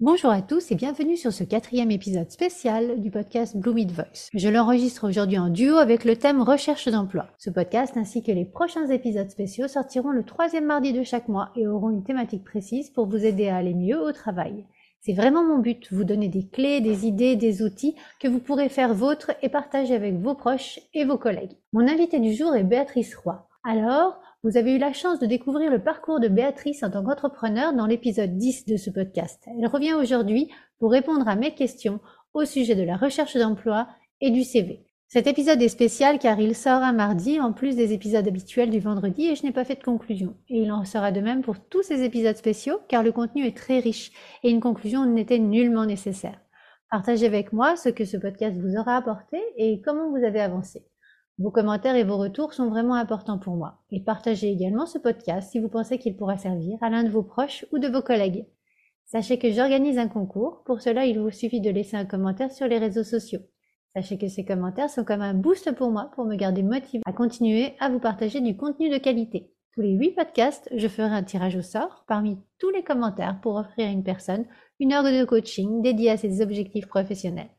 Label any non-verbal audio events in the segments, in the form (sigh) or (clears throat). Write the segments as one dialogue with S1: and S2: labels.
S1: Bonjour à tous et bienvenue sur ce quatrième épisode spécial du podcast Bloomid Voice. Je l'enregistre aujourd'hui en duo avec le thème recherche d'emploi. Ce podcast ainsi que les prochains épisodes spéciaux sortiront le troisième mardi de chaque mois et auront une thématique précise pour vous aider à aller mieux au travail. C'est vraiment mon but, vous donner des clés, des idées, des outils que vous pourrez faire vôtres et partager avec vos proches et vos collègues. Mon invité du jour est Béatrice Roy. Alors, vous avez eu la chance de découvrir le parcours de Béatrice en tant qu'entrepreneur dans l'épisode 10 de ce podcast. Elle revient aujourd'hui pour répondre à mes questions au sujet de la recherche d'emploi et du CV. Cet épisode est spécial car il sort un mardi en plus des épisodes habituels du vendredi et je n'ai pas fait de conclusion. Et il en sera de même pour tous ces épisodes spéciaux car le contenu est très riche et une conclusion n'était nullement nécessaire. Partagez avec moi ce que ce podcast vous aura apporté et comment vous avez avancé. Vos commentaires et vos retours sont vraiment importants pour moi. Et partagez également ce podcast si vous pensez qu'il pourra servir à l'un de vos proches ou de vos collègues. Sachez que j'organise un concours. Pour cela, il vous suffit de laisser un commentaire sur les réseaux sociaux. Sachez que ces commentaires sont comme un boost pour moi pour me garder motivé à continuer à vous partager du contenu de qualité. Tous les huit podcasts, je ferai un tirage au sort parmi tous les commentaires pour offrir à une personne une heure de coaching dédiée à ses objectifs professionnels.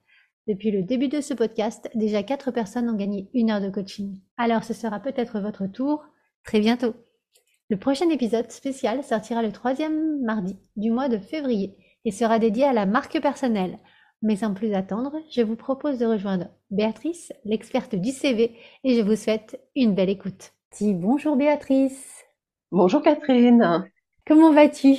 S1: Depuis le début de ce podcast, déjà 4 personnes ont gagné une heure de coaching. Alors ce sera peut-être votre tour très bientôt. Le prochain épisode spécial sortira le troisième mardi du mois de février et sera dédié à la marque personnelle. Mais sans plus attendre, je vous propose de rejoindre Béatrice, l'experte du CV, et je vous souhaite une belle écoute. bonjour Béatrice.
S2: Bonjour Catherine.
S1: Comment vas-tu?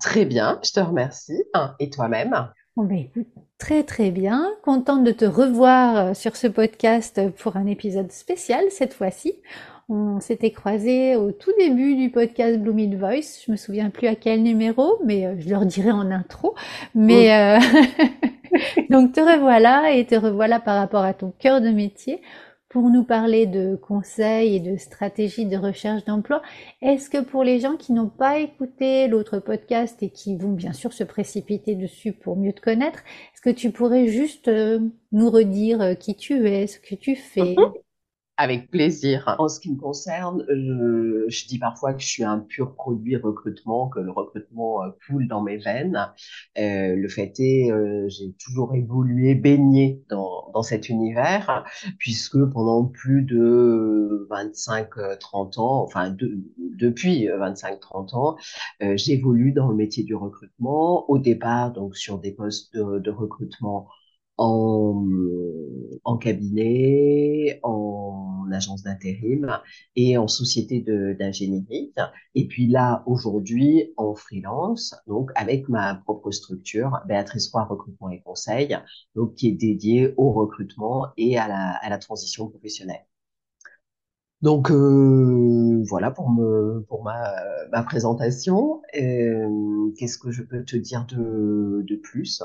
S2: Très bien, je te remercie. Et toi-même?
S1: Bon, ben, écoute, très très bien. Contente de te revoir euh, sur ce podcast pour un épisode spécial cette fois-ci. On s'était croisés au tout début du podcast Blooming Voice. Je me souviens plus à quel numéro, mais euh, je leur dirai en intro. Mais euh, (laughs) donc te revoilà et te revoilà par rapport à ton cœur de métier pour nous parler de conseils et de stratégies de recherche d'emploi. Est-ce que pour les gens qui n'ont pas écouté l'autre podcast et qui vont bien sûr se précipiter dessus pour mieux te connaître, est-ce que tu pourrais juste euh, nous redire euh, qui tu es, ce que tu fais?
S2: Mhm. Avec plaisir. En ce qui me concerne, je, je, dis parfois que je suis un pur produit recrutement, que le recrutement euh, coule dans mes veines. Euh, le fait est, euh, j'ai toujours évolué, baigné dans, dans cet univers, puisque pendant plus de 25-30 ans, enfin de, depuis 25-30 ans, euh, j'évolue dans le métier du recrutement. Au départ, donc sur des postes de, de recrutement en, en cabinet, en agence d'intérim et en société d'ingénierie. Et puis là, aujourd'hui, en freelance, donc avec ma propre structure, Béatrice Roy Recrutement et Conseil, donc qui est dédiée au recrutement et à la, à la transition professionnelle. Donc euh, voilà pour me pour ma, ma présentation. Euh, Qu'est-ce que je peux te dire de, de plus?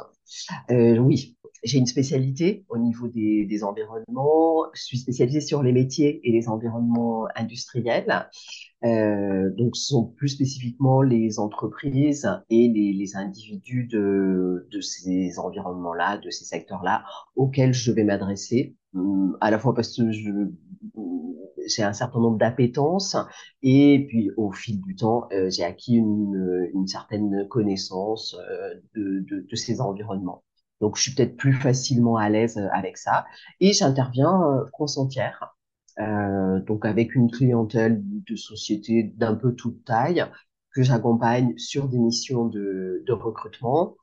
S2: Euh, Oui, j'ai une spécialité au niveau des, environnements. Je suis spécialisée sur les métiers et les environnements industriels. Euh, donc, ce sont plus spécifiquement les entreprises et les, individus de, ces environnements-là, de ces secteurs-là, auxquels je vais m'adresser, hum, à la fois parce que j'ai un certain nombre d'appétences et puis au fil du temps, euh, j'ai acquis une, certaine connaissance euh, de, ces environnements. Donc, je suis peut-être plus facilement à l'aise euh, avec ça. Et j'interviens euh, France entière, euh, donc avec une clientèle de sociétés d'un peu toute taille que j'accompagne sur des missions de recrutement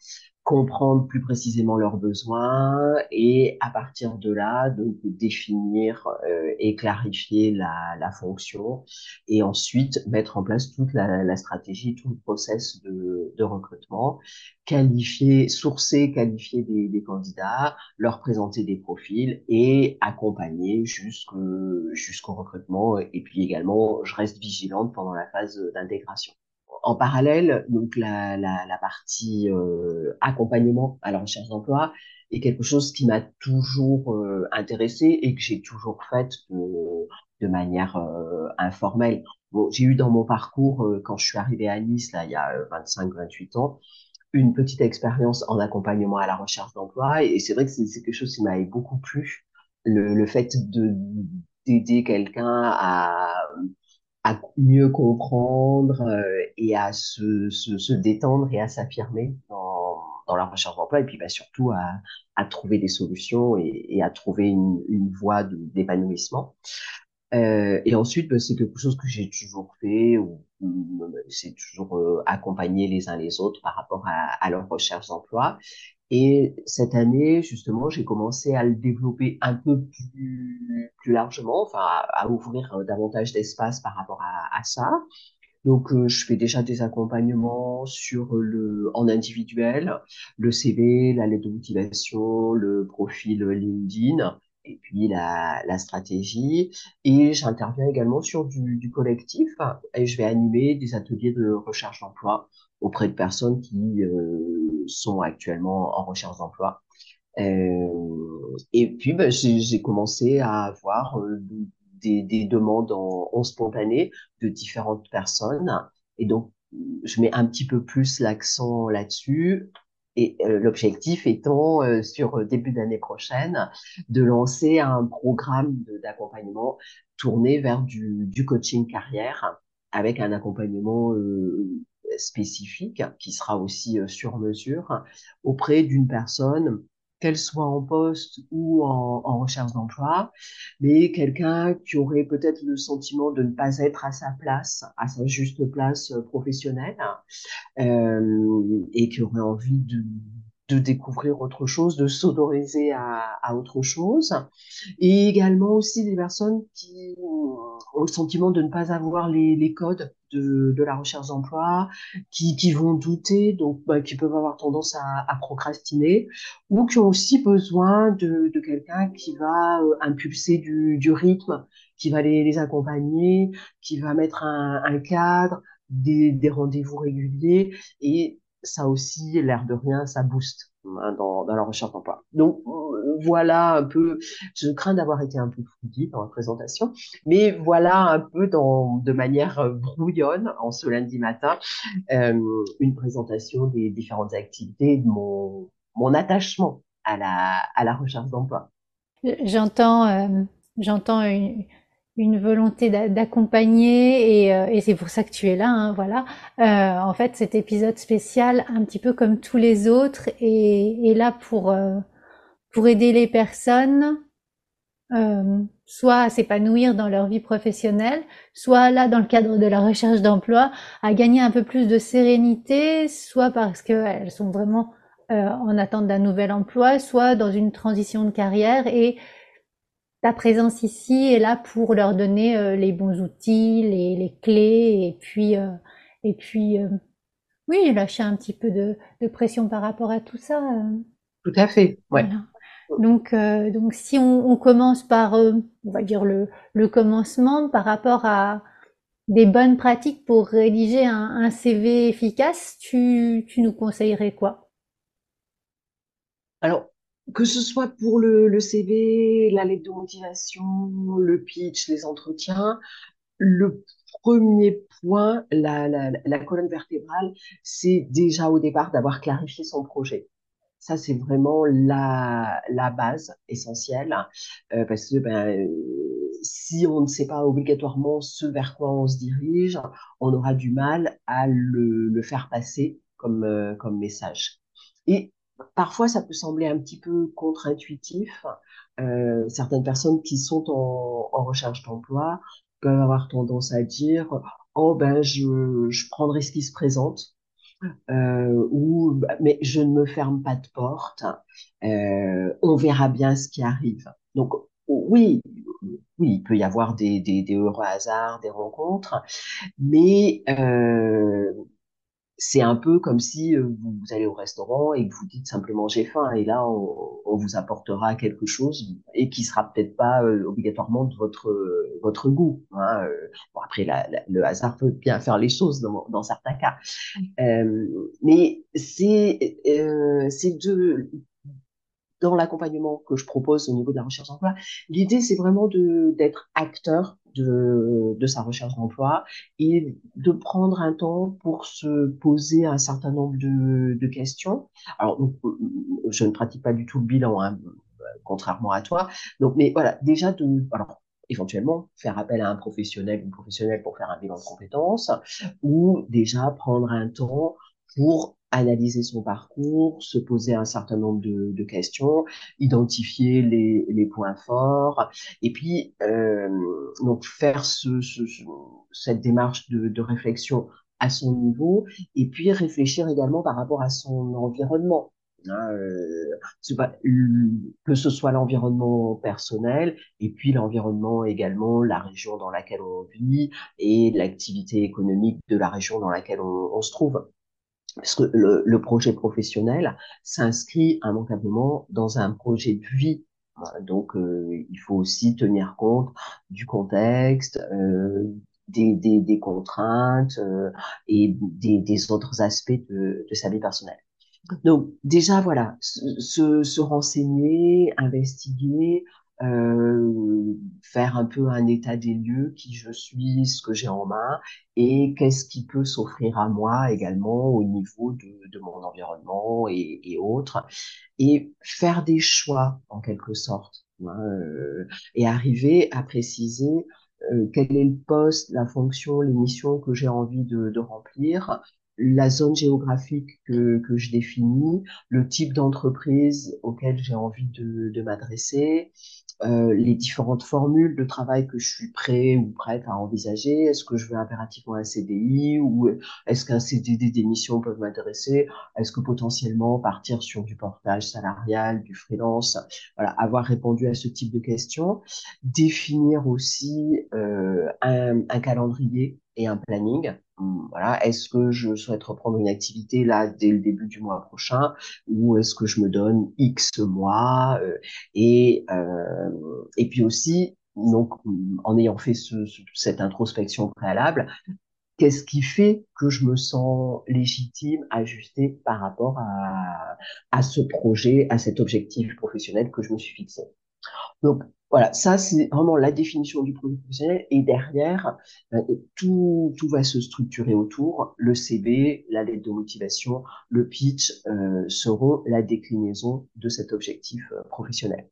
S2: comprendre plus précisément leurs besoins et à partir de là donc définir euh, et clarifier la, la, fonction et ensuite mettre en place toute la, la stratégie tout le process de, de, recrutement qualifier sourcer qualifier des, des, candidats leur présenter des profils et accompagner jusqu'au jusqu'au recrutement. Et puis également je reste vigilante pendant la phase d'intégration en parallèle, donc la, la, la partie euh, accompagnement à la recherche d'emploi est quelque chose qui m'a toujours euh, intéressé et que j'ai toujours fait de, de manière euh, informelle. Bon, j'ai eu dans mon parcours, euh, quand je suis arrivée à Nice, là, il y a 25-28 ans, une petite expérience en accompagnement à la recherche d'emploi. Et, c'est vrai que c'est quelque chose qui m'avait beaucoup plu, le, le fait de d'aider quelqu'un à à mieux comprendre euh, et à se, se, se, détendre et à s'affirmer dans, dans la recherche d'emploi et puis bah, surtout à, à trouver des solutions et, et à trouver une, une voie d'épanouissement. Euh, et ensuite, bah, c'est quelque chose que j'ai toujours fait, ou, c'est toujours euh, accompagner les uns les autres par rapport à, à leur recherche d'emploi. Et cette année, justement, j'ai commencé à le développer un peu plus, plus largement, enfin, à, ouvrir euh, davantage d'espace par rapport à, ça. Donc, euh, je fais déjà des accompagnements sur le, en individuel, le CV, la lettre de motivation, le profil LinkedIn et puis la, la stratégie. Et j'interviens également sur du, du collectif et je vais animer des ateliers de recherche d'emploi auprès de personnes qui euh, sont actuellement en recherche d'emploi. Euh, et puis, ben, j'ai commencé à avoir euh, des, des, demandes en, en, spontané de différentes personnes. Et donc, je mets un petit peu plus l'accent là-dessus. Et euh, l'objectif étant, euh, sur début d'année prochaine, de lancer un programme d'accompagnement tourné vers du, du, coaching carrière avec un accompagnement euh, spécifique qui sera aussi euh, sur mesure auprès d'une personne qu'elle soit en poste ou en, recherche d'emploi, mais quelqu'un qui aurait peut-être le sentiment de ne pas être à sa place, à sa juste place euh, professionnelle, euh, et qui aurait envie de, de découvrir autre chose, de s'autoriser à, à, autre chose, et également aussi des personnes qui ont le sentiment de ne pas avoir les, les codes de, de, la recherche d'emploi, qui, qui, vont douter, donc bah, qui peuvent avoir tendance à, à, procrastiner, ou qui ont aussi besoin de, de quelqu'un qui va euh, impulser du, du, rythme, qui va les, les, accompagner, qui va mettre un, un cadre, des, des rendez-vous réguliers, et ça aussi, l'air de rien, ça booste hein, dans, la recherche d'emploi. Donc voilà un peu, je crains d'avoir été un peu fouillis dans la présentation, mais voilà un peu dans, de manière brouillonne en ce lundi matin euh, une présentation des différentes activités de mon, mon attachement à la, à la recherche d'emploi.
S1: J'entends euh, j'entends une, une volonté d'accompagner et, euh, et c'est pour ça que tu es là, hein, voilà. Euh, en fait, cet épisode spécial, un petit peu comme tous les autres, est, est là pour euh, pour aider les personnes, euh, soit à s'épanouir dans leur vie professionnelle, soit là dans le cadre de la recherche d'emploi, à gagner un peu plus de sérénité, soit parce qu'elles sont vraiment euh, en attente d'un nouvel emploi, soit dans une transition de carrière et ta présence ici est là pour leur donner euh, les bons outils, les, les, clés, et puis, euh, et puis euh, oui, lâcher un petit peu de, de, pression par rapport à tout ça.
S2: Tout à fait, ouais.
S1: Voilà. Donc, donc si on, on, commence par, on va dire le, le commencement par rapport à des bonnes pratiques pour rédiger un, un CV efficace, tu, tu nous conseillerais quoi?
S2: Alors, que ce soit pour le, CV, la lettre de motivation, le pitch, les entretiens, le premier point, la, colonne vertébrale, c'est déjà au départ d'avoir clarifié son projet. Ça, c'est vraiment la, base essentielle, euh, parce que ben, si on ne sait pas obligatoirement ce vers quoi on se dirige, on aura du mal à le, le faire passer comme, euh, comme message. Et parfois ça peut sembler un petit peu contre-intuitif. Euh, certaines personnes qui sont en, en recherche d'emploi peuvent avoir tendance à dire oh ben je, je prendrai ce qui se présente euh, ou mais je ne me ferme pas de porte. Euh, on verra bien ce qui arrive. Donc oui, oui, il peut y avoir des, des, des heureux hasards, des rencontres, mais euh, c'est un peu comme si euh, vous, allez au restaurant et que vous dites simplement j'ai faim et là on, on, vous apportera quelque chose et qui sera peut-être pas euh, obligatoirement de votre votre goût. Hein. Euh. Bon, après la, la, le hasard peut bien faire les choses dans, dans certains cas, euh, mais c'est c'est de dans l'accompagnement que je propose au niveau de la recherche d'emploi, l'idée, c'est vraiment d'être acteur de, sa recherche d'emploi et de prendre un temps pour se poser un certain nombre de, questions. Alors, je ne pratique pas du tout le bilan, hein, contrairement à toi. Donc, mais voilà, déjà de, alors, éventuellement faire appel à un professionnel, une professionnelle pour faire un bilan de compétences, ou déjà prendre un temps pour analyser son parcours, se poser un certain nombre de, de questions, identifier les, les, points forts, et puis euh, donc faire ce, ce, cette démarche de, de réflexion à son niveau, et puis réfléchir également par rapport à son environnement. Hein, euh, que ce soit l'environnement personnel et puis l'environnement également, la région dans laquelle on vit et l'activité économique de la région dans laquelle on, on se trouve. Parce que le, le projet professionnel s'inscrit immanquablement dans un projet de vie. Donc, euh, il faut aussi tenir compte du contexte, euh, des, des, des, contraintes euh, et des, des, autres aspects de, de sa vie personnelle. Donc déjà voilà, se, se renseigner, investiguer, euh, faire un peu un état des lieux, qui je suis, ce que j'ai en main, et qu'est-ce qui peut s'offrir à moi également au niveau de, mon environnement et, autres, et faire des choix en quelque sorte, hein, euh, et arriver à préciser euh, quel est le poste, la fonction, les missions que j'ai envie de, remplir, la zone géographique que, je définis, le type d'entreprise auquel j'ai envie de m'adresser, euh, les différentes formules de travail que je suis prêt ou prête à envisager. Est-ce que je veux impérativement un CDI ou est-ce qu'un CDD d'émission peut m'intéresser? Est-ce que potentiellement partir sur du portage salarial, du freelance? Voilà, avoir répondu à ce type de questions. Définir aussi euh, un, un calendrier et un planning. Hum, voilà, est-ce que je souhaite reprendre une activité là dès le début du mois prochain? Ou est-ce que je me donne X mois euh, et euh, et puis aussi donc en ayant fait ce, cette introspection préalable, qu'est-ce qui fait que je me sens légitime, ajustée par rapport à, à ce projet, à cet objectif professionnel que je me suis fixé? Donc voilà, ça c'est vraiment la définition du produit professionnel et derrière euh, tout, tout va se structurer autour. Le CB, la lettre de motivation, le pitch euh, seront la déclinaison de cet objectif euh, professionnel.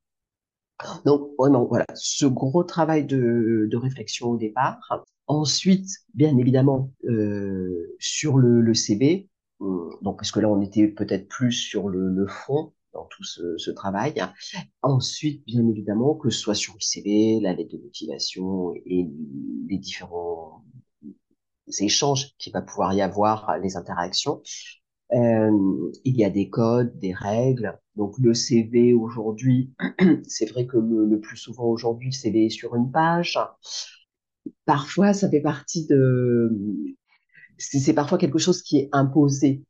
S2: Donc vraiment voilà, ce gros travail de, de réflexion au départ. Ensuite, bien évidemment, euh, sur le, le CB, donc parce que là on était peut-être plus sur le, le fond, dans tout ce, travail. Ensuite, bien évidemment, que ce soit sur le CV, la lettre de motivation et les différents échanges qu'il va pouvoir y avoir, les interactions, euh, il y a des codes, des règles. Donc le CV aujourd'hui, (clears throat) c'est vrai que le, le, plus souvent aujourd'hui, le CV est sur une page. Parfois, ça fait partie de... C'est parfois quelque chose qui est imposé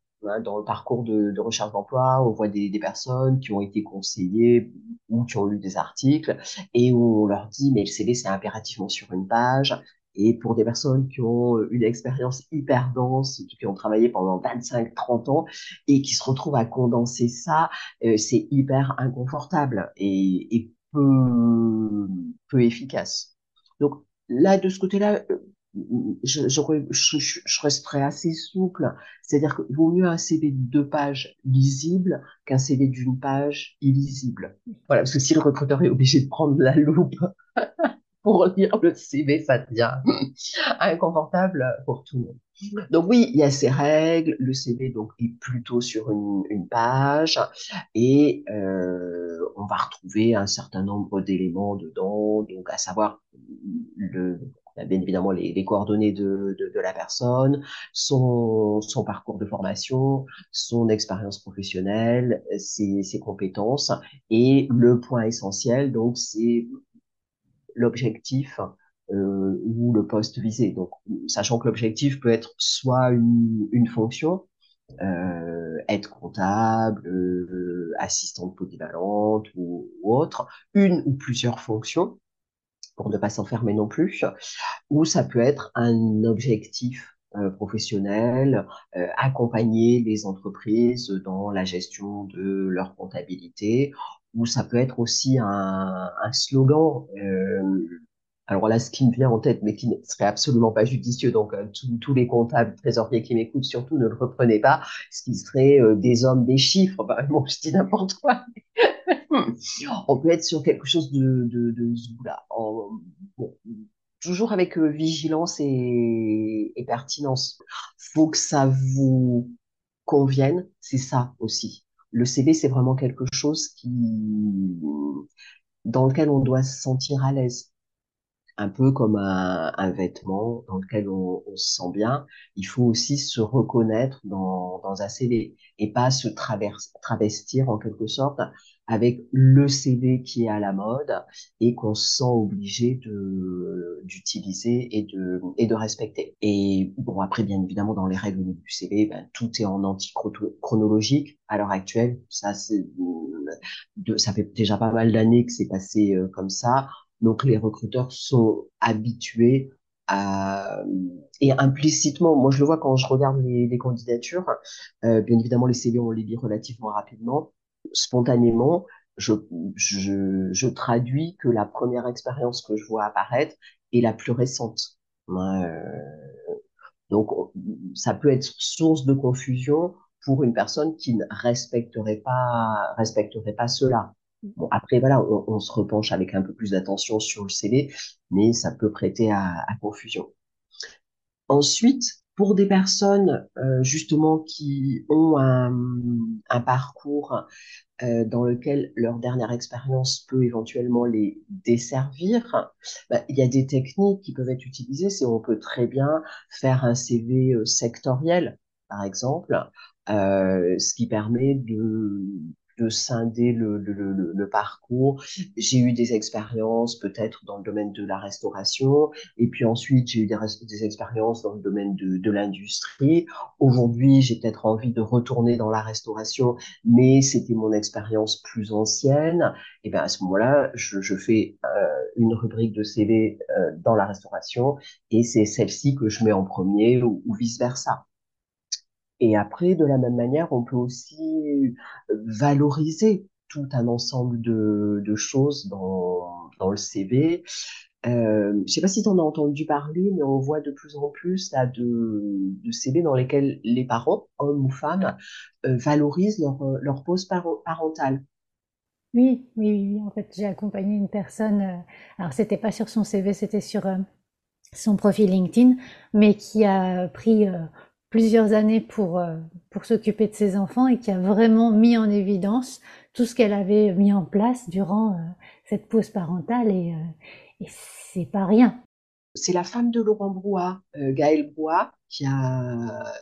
S2: dans le parcours de, de recherche d'emploi, on voit des, des, personnes qui ont été conseillées ou qui ont lu des articles et où on leur dit mais le CV c'est impérativement sur une page. Et pour des personnes qui ont une expérience hyper dense, qui ont travaillé pendant 25-30 ans et qui se retrouvent à condenser ça, euh, c'est hyper inconfortable et, et peu, peu efficace. Donc là, de ce côté-là, euh, je, je, je, je, resterai assez souple. C'est-à-dire qu'il vaut mieux un CV de deux pages lisible qu'un CV d'une page illisible. Voilà, parce que si le recruteur est obligé de prendre la loupe (laughs) pour lire le CV, ça devient (laughs) inconfortable pour tout le monde. Donc oui, il y a ces règles. Le CV donc est plutôt sur une, une page et euh, on va retrouver un certain nombre d'éléments dedans. Donc à savoir le bien évidemment les, les coordonnées de, la personne, son, son parcours de formation, son expérience professionnelle, ses, ses compétences et le point essentiel, donc c'est l'objectif euh, ou le poste visé. Donc, sachant que l'objectif peut être soit une, une fonction, euh, être comptable, euh, assistante polyvalente ou, ou, autre, une ou plusieurs fonctions pour ne pas s'enfermer non plus, ou ça peut être un objectif euh, professionnel, euh, accompagner les entreprises dans la gestion de leur comptabilité, ou ça peut être aussi un, slogan. Euh, alors là, ce qui me vient en tête, mais qui ne serait absolument pas judicieux, donc tous les comptables trésoriers qui m'écoutent, surtout ne le reprenez pas, ce qui serait des hommes des chiffres. Bah, bon, je dis n'importe quoi. On peut être sur quelque chose de, de, de là. bon, toujours avec euh, vigilance et, et pertinence. Faut que ça vous convienne, c'est ça aussi. Le CV, c'est vraiment quelque chose qui, dans lequel on doit se sentir à l'aise un peu comme un, un, vêtement dans lequel on, se sent bien, il faut aussi se reconnaître dans un CV et pas se travestir en quelque sorte avec le CV qui est à la mode et qu'on se sent obligé de d'utiliser et de et de respecter. Et bon après bien évidemment dans les règles du CV, ben, tout est en anti-chronologique à l'heure actuelle. Ça c'est ça fait déjà pas mal d'années que c'est passé euh, comme ça. Donc les recruteurs sont habitués à, et implicitement, moi je le vois quand je regarde les, les candidatures, euh, bien évidemment les CV on les lit relativement rapidement, spontanément, je, je, je, traduis que la première expérience que je vois apparaître est la plus récente. Euh, donc ça peut être source de confusion pour une personne qui ne respecterait pas respecterait pas cela. Bon, après, voilà, on, on, se repenche avec un peu plus d'attention sur le CV, mais ça peut prêter à, à confusion. Ensuite, pour des personnes euh, justement qui ont un, parcours euh, dans lequel leur dernière expérience peut éventuellement les desservir, bah, il y a des techniques qui peuvent être utilisées. C'est on peut très bien faire un CV euh, sectoriel, par exemple, ce qui permet de de scinder le, le, le, le parcours. J'ai eu des expériences peut-être dans le domaine de la restauration, et puis ensuite j'ai eu des, expériences dans le domaine de, de l'industrie. Aujourd'hui, j'ai peut-être envie de retourner dans la restauration, mais c'était mon expérience plus ancienne. Et bien à ce moment-là, je, je fais euh, une rubrique de CV euh, dans la restauration, et c'est celle-ci que je mets en premier ou, ou vice versa. Et après, de la même manière, on peut aussi valoriser tout un ensemble de, choses dans, dans le CV. Euh, je sais pas si tu en as entendu parler, mais on voit de plus en plus de, de CV dans lesquels les parents, hommes ou femmes, euh, valorisent leur, leur pause parentale.
S1: Oui, oui, oui. En fait, j'ai accompagné une personne. Euh, alors, c'était pas sur son CV, c'était sur euh, son profil LinkedIn, mais qui a pris euh, plusieurs années pour, euh, pour s'occuper de ses enfants et qui a vraiment mis en évidence tout ce qu'elle avait mis en place durant euh, cette pause parentale et, euh, et c'est pas rien.
S2: C'est la femme de Laurent Brouat, Gaëlle Brouat, qui a,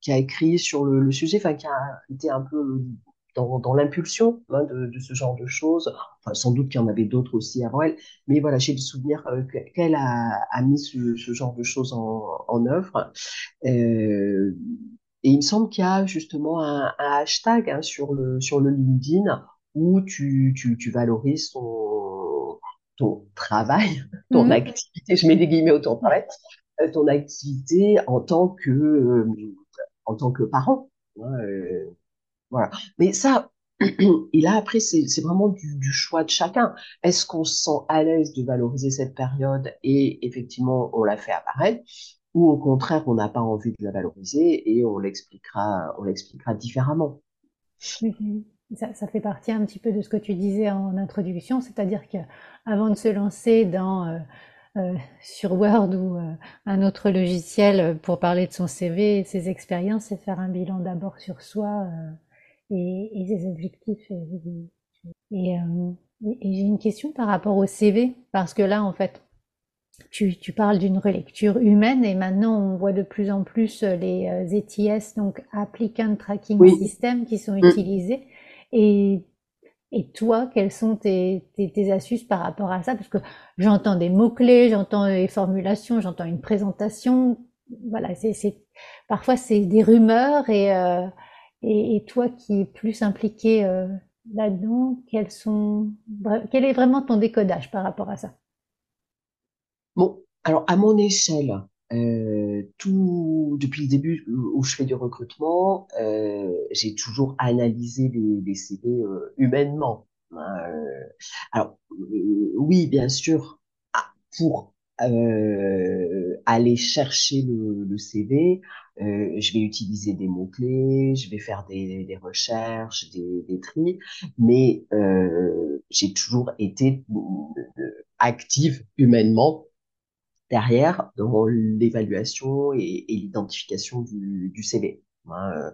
S2: qui a écrit sur le, le sujet, enfin qui a été un peu dans, dans l'impulsion hein, de, de, ce genre de choses. Enfin, sans doute qu'il y en avait d'autres aussi avant elle, mais voilà, j'ai le souvenir euh, qu'elle a, a, mis ce, ce, genre de choses en, en œuvre. Euh, et il me semble qu'il y a justement un, un hashtag hein, sur le sur le LinkedIn où tu, tu, tu valorises ton, ton travail, (laughs) ton mmh. activité, je mets des guillemets au ton travail, euh, ton activité en tant que en tant que parent. Hein, Mais ça, et là, après, c'est vraiment du, choix de chacun. Est-ce qu'on se sent à l'aise de valoriser cette période et effectivement, on la fait apparaître ou au contraire, on n'a pas envie de la valoriser et on l'expliquera, différemment?
S1: Ça, ça, fait partie un petit peu de ce que tu disais en introduction, c'est-à-dire qu'avant de se lancer dans euh, euh, sur Word ou euh, un autre logiciel pour parler de son CV et ses expériences, c'est faire un bilan d'abord sur soi. Euh, et, et ses objectifs. Et, et, euh, et j'ai une question par rapport au CV, parce que là, en fait, tu, tu parles d'une relecture humaine et maintenant on voit de plus en plus les ETS, euh, donc Applicant Tracking oui. System, qui sont mmh. utilisés. Et, et toi, quelles sont tes, tes, tes, astuces par rapport à ça? Parce que j'entends des mots-clés, j'entends des formulations, j'entends une présentation. Voilà, c'est parfois c'est des rumeurs et, euh, et, toi qui es plus impliqué euh, là-dedans, quel est vraiment ton décodage par rapport à ça?
S2: Bon, alors à mon échelle, euh, tout depuis le début où je fais du recrutement, euh, j'ai toujours analysé les, les CV humainement. alors, oui, bien sûr, ah, pour euh, aller chercher le, le CV, euh, je vais utiliser des mots-clés, je vais faire des, des recherches, des, des tris, mais euh, j'ai toujours été euh, active humainement derrière dans l'évaluation et, l'identification du, du CV. Hein,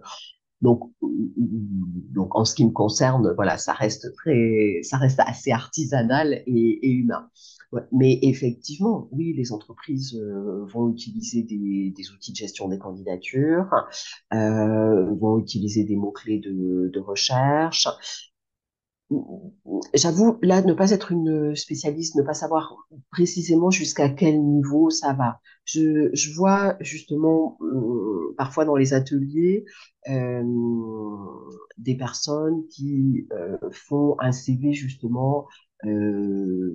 S2: donc, donc en ce qui me concerne, voilà, ça reste très, ça reste assez artisanal et, humain. Mais effectivement, oui, les entreprises euh, vont utiliser des, outils de gestion des candidatures, euh, vont utiliser des mots-clés de, de recherche, J'avoue, là, ne pas être une spécialiste, ne pas savoir précisément jusqu'à quel niveau ça va. Je, je vois justement euh, parfois dans les ateliers euh, des personnes qui euh, font un CV justement euh,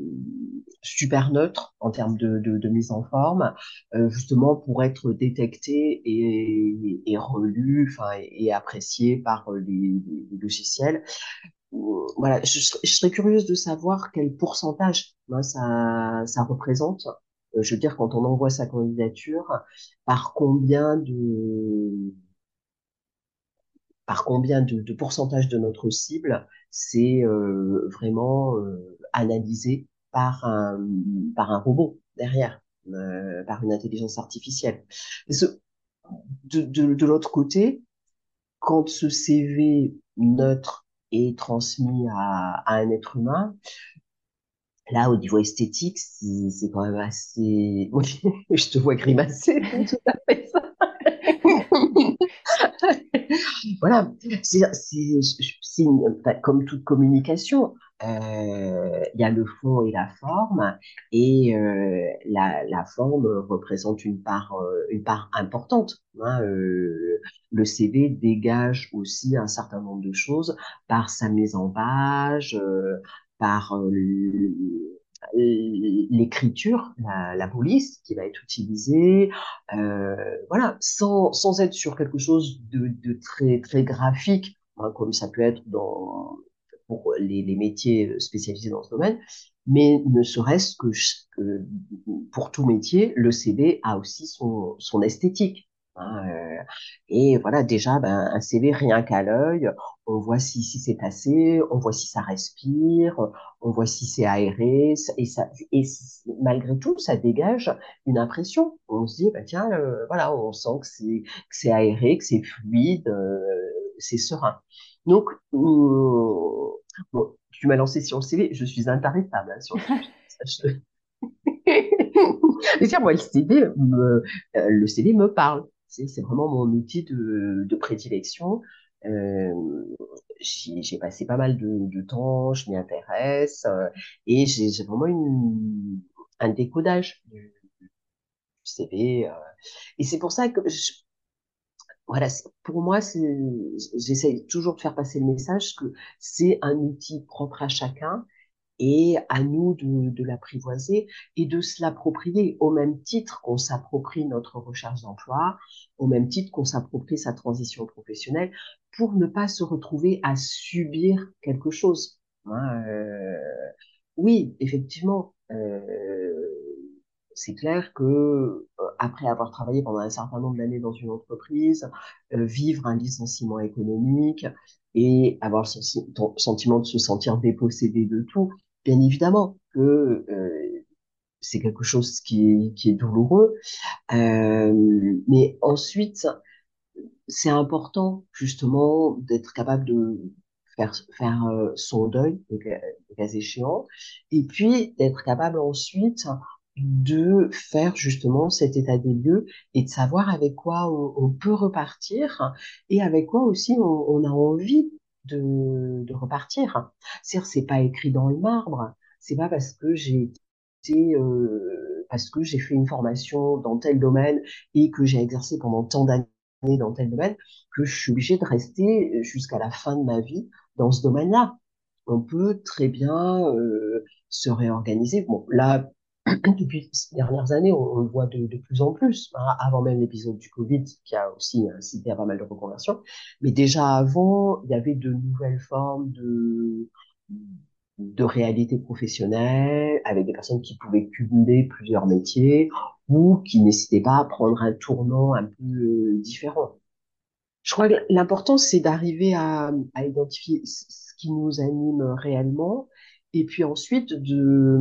S2: super neutre en termes de, de, de mise en forme, euh, justement pour être détecté et, et relu, enfin et apprécié par les, les logiciels voilà, je, serais curieuse de savoir quel pourcentage hein, ça, ça représente. Euh, je veux dire, quand on envoie sa candidature, par combien de par combien de, pourcentage de notre cible c'est euh, vraiment euh, analysé par un par un robot derrière, euh, par une intelligence artificielle. De, de, de l'autre côté, quand ce CV neutre est transmis à, à un être humain. Là, au niveau esthétique, c'est quand même assez... (laughs) je te vois grimacer, (laughs) tout à fait ça. (laughs) voilà, c'est comme toute communication, il y a le fond et la forme, et euh, la, la, forme représente une part, euh, une part importante. Hein, euh, le CV dégage aussi un certain nombre de choses par sa mise en page, euh, par euh, l'écriture, la, la, police qui va être utilisée, voilà, sans, sans être sur quelque chose de, de très très graphique, hein, comme ça peut être dans pour les, métiers spécialisés dans ce domaine, mais ne serait-ce que, pour tout métier, le CV a aussi son, esthétique. Hein, euh, et voilà, déjà, ben, un CV rien qu'à l'œil, on voit si, c'est assez, on voit si ça respire, on voit si c'est aéré, et, malgré tout, ça dégage une impression. On se dit, ben, tiens, euh, voilà, on sent que c'est aéré, que c'est fluide, euh, c'est serein. Donc, euh, bon, tu m'as lancé sur le CV, je suis intarissable hein, sur le CV. dire, (laughs) (laughs) moi, le CV me, euh, le CV me parle. C'est vraiment mon outil de, de prédilection. Euh, j'ai passé pas mal de, de temps, je m'y intéresse euh, et j'ai vraiment une, un décodage du, du CV. Euh, et c'est pour ça que je, voilà, pour moi, j'essaie toujours de faire passer le message que c'est un outil propre à chacun et à nous de, l'apprivoiser et de se l'approprier au même titre qu'on s'approprie notre recherche d'emploi, au même titre qu'on s'approprie sa transition professionnelle, pour ne pas se retrouver à subir quelque chose. Hein, euh, oui, effectivement, euh, c'est clair que euh, après avoir travaillé pendant un certain nombre d'années dans une entreprise, euh, vivre un licenciement économique et avoir le sentiment de se sentir dépossédé de tout, bien évidemment que euh, c'est quelque chose qui est, douloureux. Mais ensuite, c'est important justement d'être capable de faire, faire son deuil, le cas échéant, et puis d'être capable ensuite de faire justement cet état des lieux et de savoir avec quoi on, peut repartir et avec quoi aussi on, a envie de, de repartir. C'est-à-dire, c'est pas écrit dans le marbre. C'est pas parce que j'ai été, euh, parce que j'ai fait une formation dans tel domaine et que j'ai exercé pendant tant d'années dans tel domaine que je suis obligée de rester jusqu'à la fin de ma vie dans ce domaine-là. On peut très bien euh, se réorganiser. Bon, là, (clears throat) depuis ces dernières années, on, le voit de, de, plus en plus, hein, avant même l'épisode du Covid, qui a aussi incité à pas mal de reconversions. Mais déjà avant, il y avait de nouvelles formes de, de réalité professionnelle avec des personnes qui pouvaient cumuler plusieurs métiers ou qui n'hésitaient pas à prendre un tournant un peu euh, différent. Je crois que l'important, c'est d'arriver à, à identifier ce qui nous anime réellement et puis ensuite de,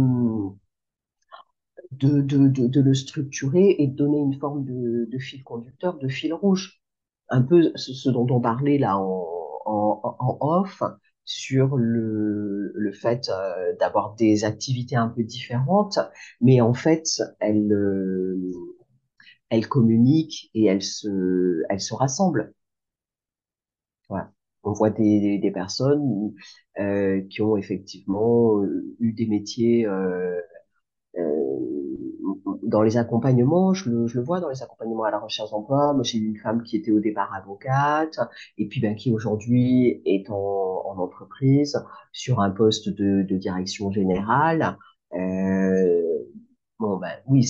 S2: de, de, de, le structurer et de donner une forme de, de fil conducteur, de fil rouge. Un peu ce, dont on parlait là en, en, en off sur le, le fait euh, d'avoir des activités un peu différentes, mais en fait, elles, euh, elles communiquent et elles se, elles se rassemblent. Voilà. On voit des, des personnes euh, qui ont effectivement eu des métiers euh, dans les accompagnements, je le, je le, vois dans les accompagnements à la recherche d'emploi. Moi, j'ai une femme qui était au départ avocate et puis ben, qui aujourd'hui est en, en, entreprise sur un poste de, de direction générale. Euh, Bon, ben oui,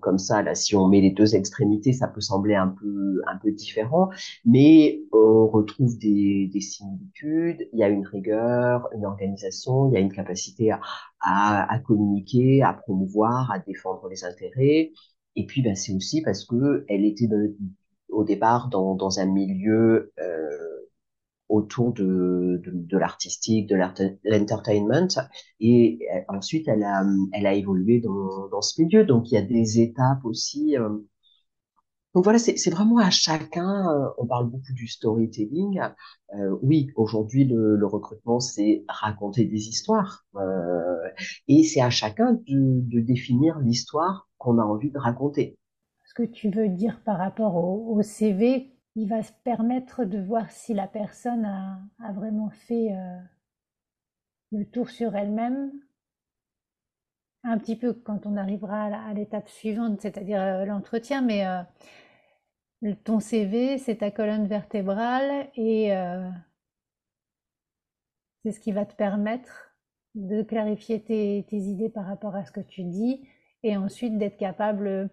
S2: comme ça, là, si on met les deux extrémités, ça peut sembler un peu, un peu différent, mais on retrouve des, des similitudes. Il y a une rigueur, une organisation, il y a une capacité à, à, communiquer, à promouvoir, à défendre les intérêts. Et puis, ben, c'est aussi parce que elle était de, au départ dans, dans un milieu euh, autour de, de, l'artistique, de l'entertainment. Et euh, ensuite, elle a, elle a évolué dans, ce milieu. Donc, il y a des étapes aussi. Euh. Donc voilà, c'est vraiment à chacun. Euh, on parle beaucoup du storytelling. Oui, aujourd'hui, le, recrutement, c'est raconter des histoires. Et c'est à chacun de, définir l'histoire qu'on a envie de raconter.
S1: Ce que tu veux dire par rapport au CV, il va se permettre de voir si la personne a, vraiment fait euh, le tour sur elle-même. Un petit peu quand on arrivera à l'étape suivante, c'est-à-dire euh, l'entretien, mais euh, ton CV, c'est ta colonne vertébrale et c'est ce qui va te permettre de clarifier tes, tes, idées par rapport à ce que tu dis et ensuite d'être capable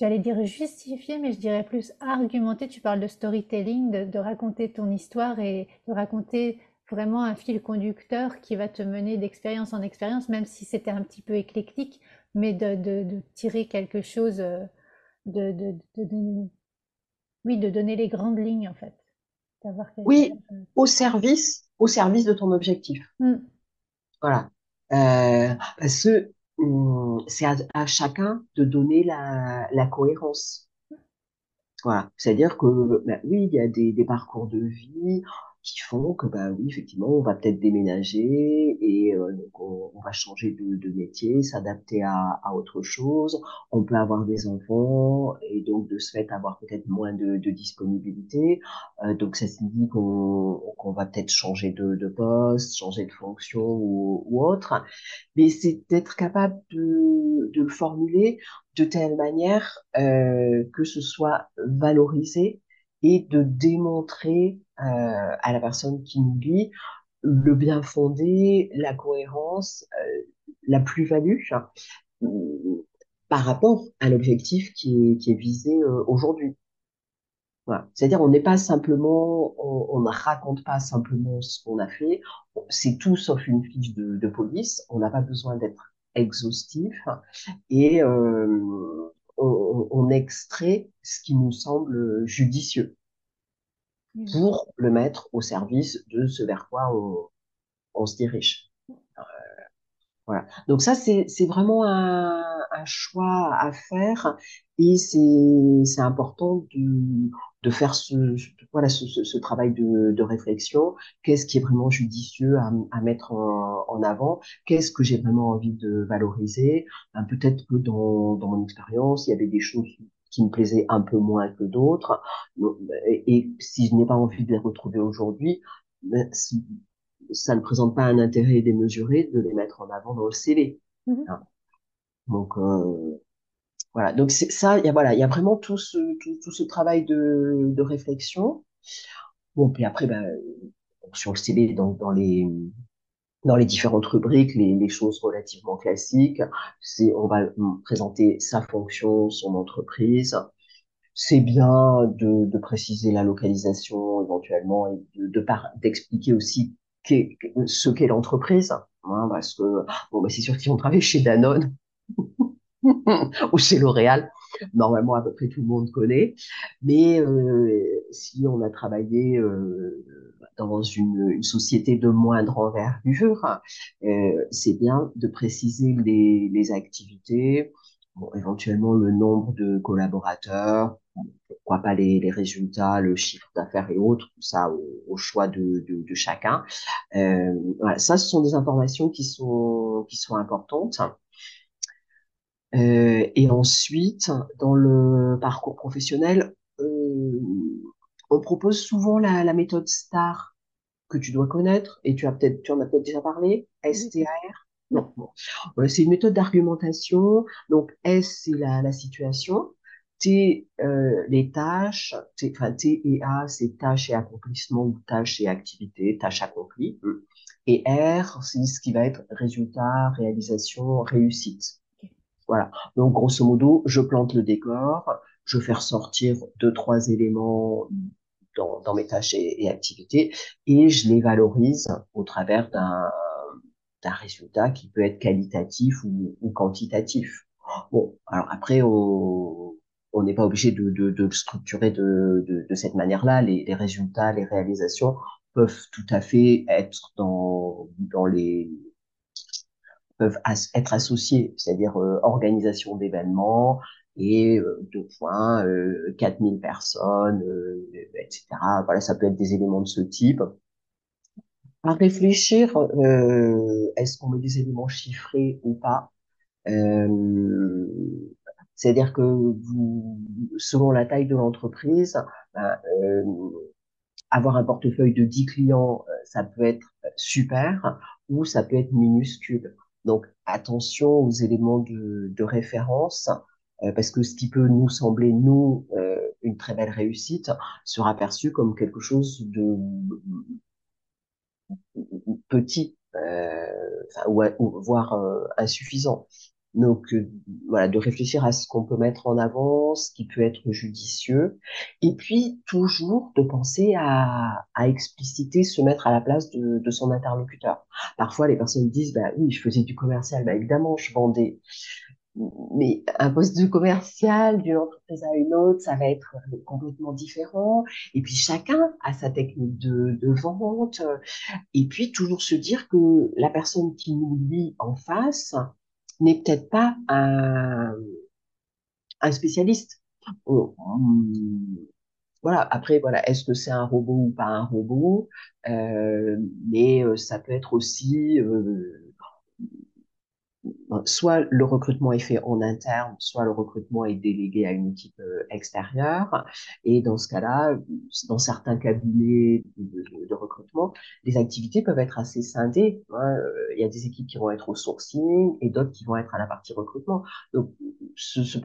S1: J'allais dire justifier, mais je dirais plus argumenter. Tu parles de storytelling, de, de, raconter ton histoire et de raconter vraiment un fil conducteur qui va te mener d'expérience en expérience, même si c'était un petit peu éclectique, mais de, de, de tirer quelque chose, euh, de, oui, de donner les grandes lignes en fait.
S2: Oui, au service, au service de ton objectif. Mm. Voilà. Euh, parce que c'est à, chacun de donner la, cohérence. Voilà. C'est-à-dire que, ben oui, il y a des parcours de vie qui font que bah oui effectivement on va peut-être déménager et euh, donc on, on, va changer de, de métier s'adapter à, à, autre chose. On peut avoir des enfants et donc de ce fait avoir peut-être moins de, de disponibilité. Euh, donc ça signifie qu'on qu'on va peut-être changer de, de, poste changer de fonction ou, ou autre. Mais c'est d'être capable de, de le formuler de telle manière euh, que ce soit valorisé et de démontrer euh, à la personne qui nous lit le bien fondé, la cohérence, euh, la plus-value euh, par rapport à l'objectif qui est, qui est visé euh, aujourd'hui. Voilà. C'est-à-dire, on n'est pas simplement, on, ne raconte pas simplement ce qu'on a fait. C'est tout sauf une fiche de, de police. On n'a pas besoin d'être exhaustif et euh, on, on, extrait ce qui nous semble judicieux pour le mettre au service de ce vers quoi on, on se dirige. Voilà. Donc ça, c'est vraiment un, un, choix à faire et c'est important de, de faire ce, voilà, ce, ce, ce travail de, de réflexion. Qu'est-ce qui est vraiment judicieux à, à mettre en, en avant? Qu'est-ce que j'ai vraiment envie de valoriser? Ben, Peut-être que dans, dans mon expérience, il y avait des choses qui me plaisaient un peu moins que d'autres. Et, si je n'ai pas envie de les retrouver aujourd'hui, ben, ça ne présente pas un intérêt démesuré de les mettre en avant dans le CV. Mmh. Hein. Donc euh, voilà. Donc c'est ça. Il y a voilà, il y a vraiment tout ce tout, tout ce travail de, de réflexion. Bon puis après ben sur le CV dans, dans les dans les différentes rubriques, les, les choses relativement classiques, c'est on va présenter sa fonction, son entreprise. C'est bien de, de préciser la localisation éventuellement et de d'expliquer aussi ce qu'est l'entreprise. Hein, parce que bon, bah, c'est sûr que si on travaille chez Danone (laughs) ou chez L'Oréal, normalement à peu près tout le monde connaît. Mais euh, si on a travaillé euh, dans une, une, société de moindre envergure, euh, c'est bien de préciser les, les activités, bon, éventuellement le nombre de collaborateurs, pourquoi pas les, les résultats, le chiffre d'affaires et autres, tout ça au, au choix de, de, de chacun. Euh, voilà, ça, ce sont des informations qui sont qui sont importantes. Euh, et ensuite, dans le parcours professionnel, euh, on propose souvent la, la, méthode STAR que tu dois connaître et tu as peut-être, tu en as peut-être déjà parlé, STAR. Non, bon. c'est une méthode d'argumentation. Donc S, c'est la, la situation. T, euh, les tâches, T, enfin, T et A, c'est tâches et accomplissements ou tâches et activités, tâches accomplies. Et R, c'est ce qui va être résultat, réalisation, réussite. Voilà. Donc, grosso modo, je plante le décor, je fais ressortir deux, trois éléments dans, dans mes tâches et, et, activités et je les valorise au travers d'un, d'un résultat qui peut être qualitatif ou, quantitatif. Bon, alors après, on n'est pas obligé de, de, de, structurer de, de, de cette manière-là. Les, les résultats, les réalisations peuvent tout à fait être dans, dans les peuvent être associés, c'est-à-dire euh, organisation d'événements et euh, deux points, euh, 4000 personnes, euh, etc. Voilà, ça peut être des éléments de ce type. À réfléchir, euh, est-ce qu'on met des éléments chiffrés ou pas? Euh, C'est-à-dire que vous, selon la taille de l'entreprise, ben, avoir un portefeuille de 10 clients, ça peut être super ou ça peut être minuscule. Donc attention aux éléments de, de référence, euh, parce que ce qui peut nous sembler, nous, euh, une très belle réussite, sera perçu comme quelque chose de petit, euh, ou, ou, voire euh, insuffisant. Donc euh, voilà, de réfléchir à ce qu'on peut mettre en avant, ce qui peut être judicieux, et puis toujours de penser à, à expliciter, se mettre à la place de, de, son interlocuteur. Parfois, les personnes disent, bah oui, je faisais du commercial, bah évidemment, je vendais. Mais un poste de commercial d'une entreprise à une autre, ça va être complètement différent. Et puis chacun a sa technique de, vente. Et puis toujours se dire que la personne qui nous lit en face, n'est peut-être pas un, spécialiste. On, on, voilà. Après, voilà, est-ce que c'est un robot ou pas un robot? Euh, Mais euh, ça peut être aussi euh, soit le recrutement est fait en interne, soit le recrutement est délégué à une équipe euh, extérieure. Et dans ce cas-là, dans certains cabinets de, recrutement, les activités peuvent être assez scindées. Hein. Il y a des équipes qui vont être au sourcing et d'autres qui vont être à la partie recrutement. Donc, ce, ce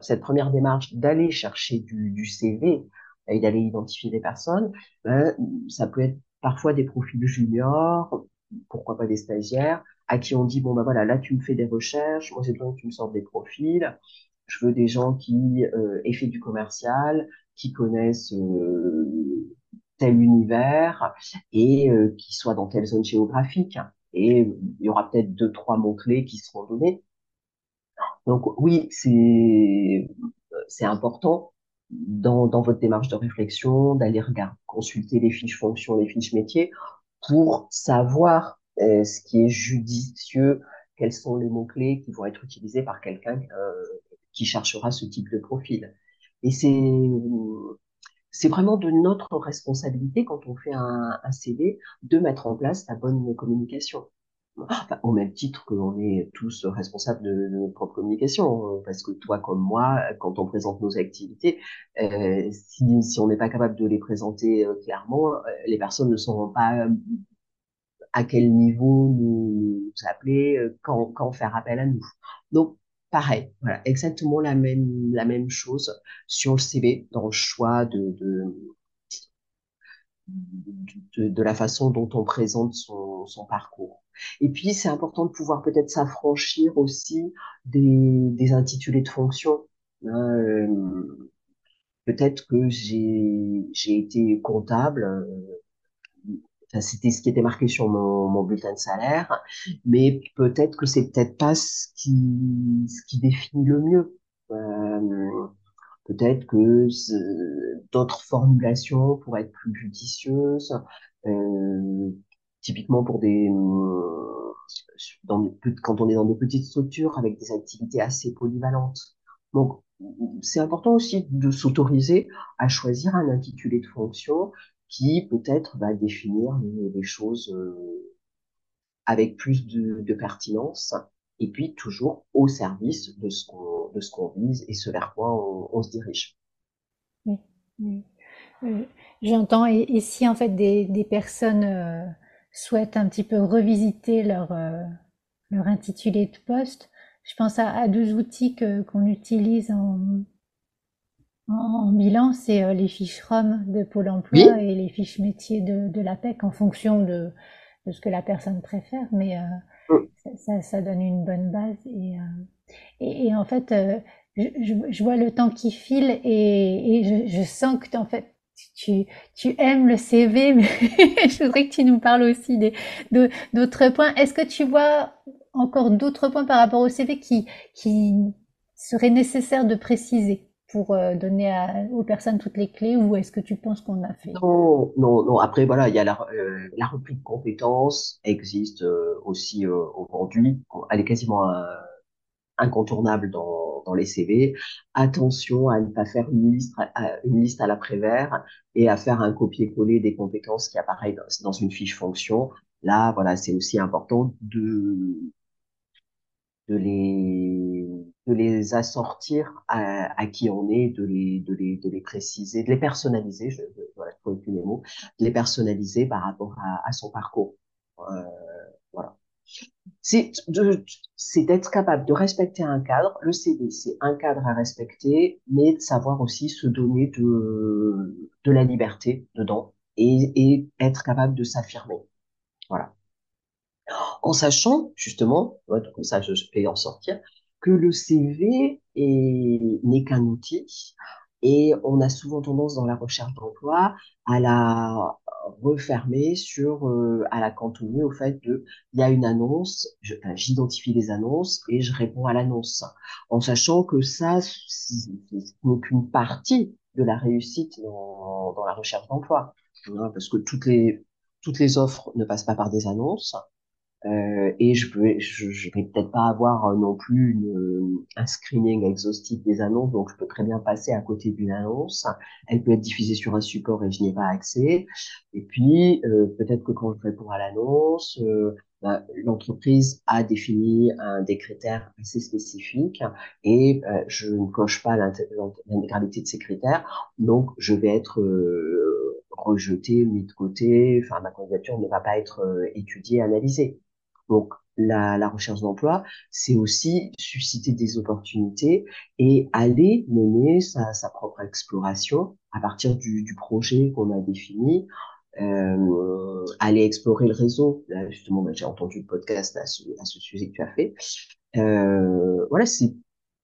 S2: cette première démarche d'aller chercher du, du CV et d'aller identifier des personnes, ben, ça peut être parfois des profils juniors, pourquoi pas des stagiaires, à qui on dit bon ben voilà là tu me fais des recherches moi j'ai besoin que tu me sortes des profils. Je veux des gens qui euh, aient fait du commercial qui connaissent euh, tel univers et euh, qui soient dans telle zone géographique. Et il y aura peut-être deux trois mots clés qui seront donnés. Donc oui c'est c'est important dans, dans votre démarche de réflexion d'aller regarder consulter les fiches fonctions les fiches métiers pour savoir ce qui est judicieux, quels sont les mots-clés qui vont être utilisés par quelqu'un euh, qui cherchera ce type de profil. Et c'est c'est vraiment de notre responsabilité quand on fait un, un CV de mettre en place la bonne communication. Au même titre que l'on est tous responsables de, de, notre propre communication, parce que toi comme moi, quand on présente nos activités, euh, si, si on n'est pas capable de les présenter euh, clairement, euh, les personnes ne sauront pas à quel niveau nous, nous appeler, euh, quand, quand faire appel à nous. Donc, pareil, voilà, exactement la même, la même chose sur le CV, dans le choix de, de, de, de la façon dont on présente son, son parcours. Et puis, c'est important de pouvoir peut-être s'affranchir aussi des, des intitulés de fonction. Euh, peut-être que j'ai, j'ai été comptable, euh, c'était ce qui était marqué sur mon, bulletin de salaire, mais peut-être que c'est peut-être pas ce qui, ce qui définit le mieux. Euh, peut-être que d'autres formulations pourraient être plus judicieuses. Euh, typiquement pour des dans, quand on est dans des petites structures avec des activités assez polyvalentes. Donc, c'est important aussi de s'autoriser à choisir un intitulé de fonction qui peut-être va définir les, choses euh, avec plus de, pertinence et puis toujours au service de ce qu'on de ce qu'on vise et ce vers quoi on, se dirige.
S1: Oui. Euh, J'entends et, si en fait des, des personnes euh, souhaitent un petit peu revisiter leur leur intitulé de poste, je pense à, deux outils qu'on utilise en en, bilan, c'est euh, les fiches ROM de Pôle emploi et les fiches métiers de, de l'APEC en fonction de, de, ce que la personne préfère, mais euh, mm. ça, ça, donne une bonne base. Et, euh, et, et en fait, euh, je, je, vois le temps qui file et, et je, je, sens que en fait, tu, tu aimes le CV, (laughs) mais je voudrais que tu nous parles aussi d'autres points. Est-ce que tu vois encore d'autres points par rapport au CV qui, qui seraient nécessaires de préciser? Pour euh, donner aux personnes toutes les clés ou est-ce que tu penses qu'on a fait?
S2: Non, non, non. Après, voilà, il y a la, euh, la de compétences existe euh, aussi aujourd'hui. Elle est quasiment incontournable dans, les CV. Attention à ne pas faire une liste à, une liste à l'après-vert et à faire un copier-coller des compétences qui apparaissent dans une fiche fonction. Là, voilà, c'est aussi important de de les de les assortir à, à, qui on est, de les, de les, de les préciser, de les personnaliser, je, je voilà, plus les mots, de les personnaliser par rapport à, à son parcours. Euh, voilà. C'est d'être capable de respecter un cadre. Le CD, c'est un cadre à respecter, mais de savoir aussi se donner de, de la liberté dedans et, et être capable de s'affirmer. Voilà en sachant justement, comme ça je, peux en sortir, que le CV n'est qu'un outil et on a souvent tendance dans la recherche d'emploi à la refermer sur, euh, à la cantonner au fait de, il y a une annonce, j'identifie les annonces et je réponds à l'annonce, en sachant que ça, n'est qu'une partie de la réussite dans, dans la recherche d'emploi, parce que toutes les toutes les offres ne passent pas par des annonces. Euh, et je peux, je, je vais peut-être pas avoir euh, non plus une, euh, un screening exhaustif des annonces, donc je peux très bien passer à côté d'une annonce. Elle peut être diffusée sur un support et je n'y ai pas accès. Et puis euh, peut-être que quand je réponds à l'annonce, bah, l'entreprise a défini un, des critères assez spécifiques et je ne coche pas l'intégralité de ces critères, donc je vais être rejeté, mis de côté. Enfin, ma candidature ne va pas être étudiée, analysée. Donc, la, recherche d'emploi, c'est aussi susciter des opportunités et aller mener sa, propre exploration à partir du, projet qu'on a défini, euh, aller explorer le réseau. Justement, ben, j'ai entendu le podcast à ce, sujet que tu as fait. Euh, voilà, c'est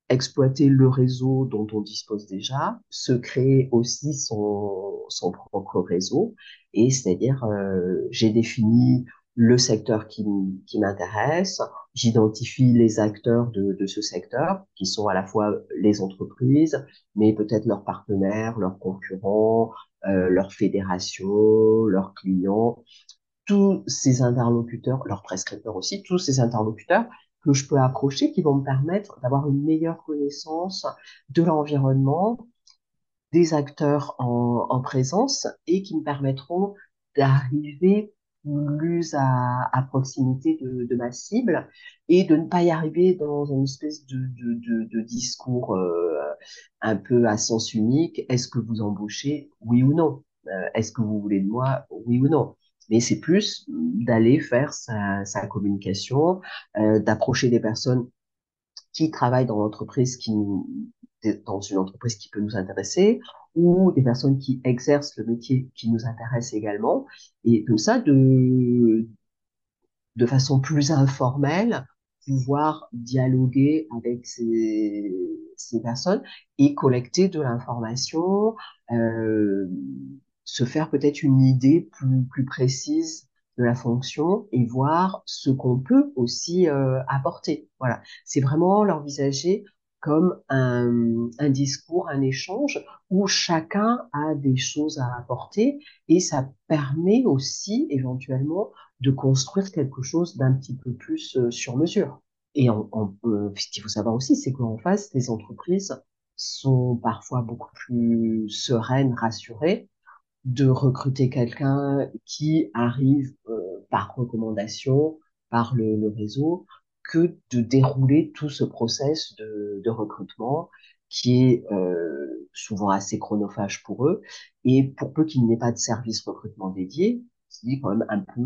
S2: exploiter le réseau dont on dispose déjà, se créer aussi son, son propre réseau, et c'est-à-dire euh, j'ai défini le secteur qui, qui m'intéresse, j'identifie les acteurs de, de, ce secteur, qui sont à la fois les entreprises, mais peut-être leurs partenaires, leurs concurrents, euh, leurs fédérations, leurs clients, tous ces interlocuteurs, leurs prescripteurs aussi, tous ces interlocuteurs que je peux approcher qui vont me permettre d'avoir une meilleure connaissance de l'environnement, des acteurs en, en présence et qui me permettront d'arriver plus à, à proximité de, de, ma cible et de ne pas y arriver dans une espèce de, de, de, de discours euh, un peu à sens unique. Est-ce que vous embauchez? Oui ou non. Euh, Est-ce que vous voulez de moi? Oui ou non. Mais c'est plus d'aller faire sa, sa communication, euh, d'approcher des personnes qui travaillent dans l'entreprise qui dans une entreprise qui peut nous intéresser ou des personnes qui exercent le métier qui nous intéresse également. Et comme ça, de, de façon plus informelle, pouvoir dialoguer avec ces, ces personnes et collecter de l'information, euh, se faire peut-être une idée plus, plus précise de la fonction et voir ce qu'on peut aussi euh, apporter. Voilà, c'est vraiment l'envisager comme un, un, discours, un échange où chacun a des choses à apporter et ça permet aussi éventuellement de construire quelque chose d'un petit peu plus euh, sur mesure. Et on, on, euh, ce qu'il faut savoir aussi, c'est qu'en face, les entreprises sont parfois beaucoup plus sereines, rassurées de recruter quelqu'un qui arrive euh, par recommandation, par le, le, réseau, que de dérouler tout ce process de, de recrutement qui est euh, souvent assez chronophage pour eux. Et pour peu qu'il n'y pas de service recrutement dédié, c'est quand même un peu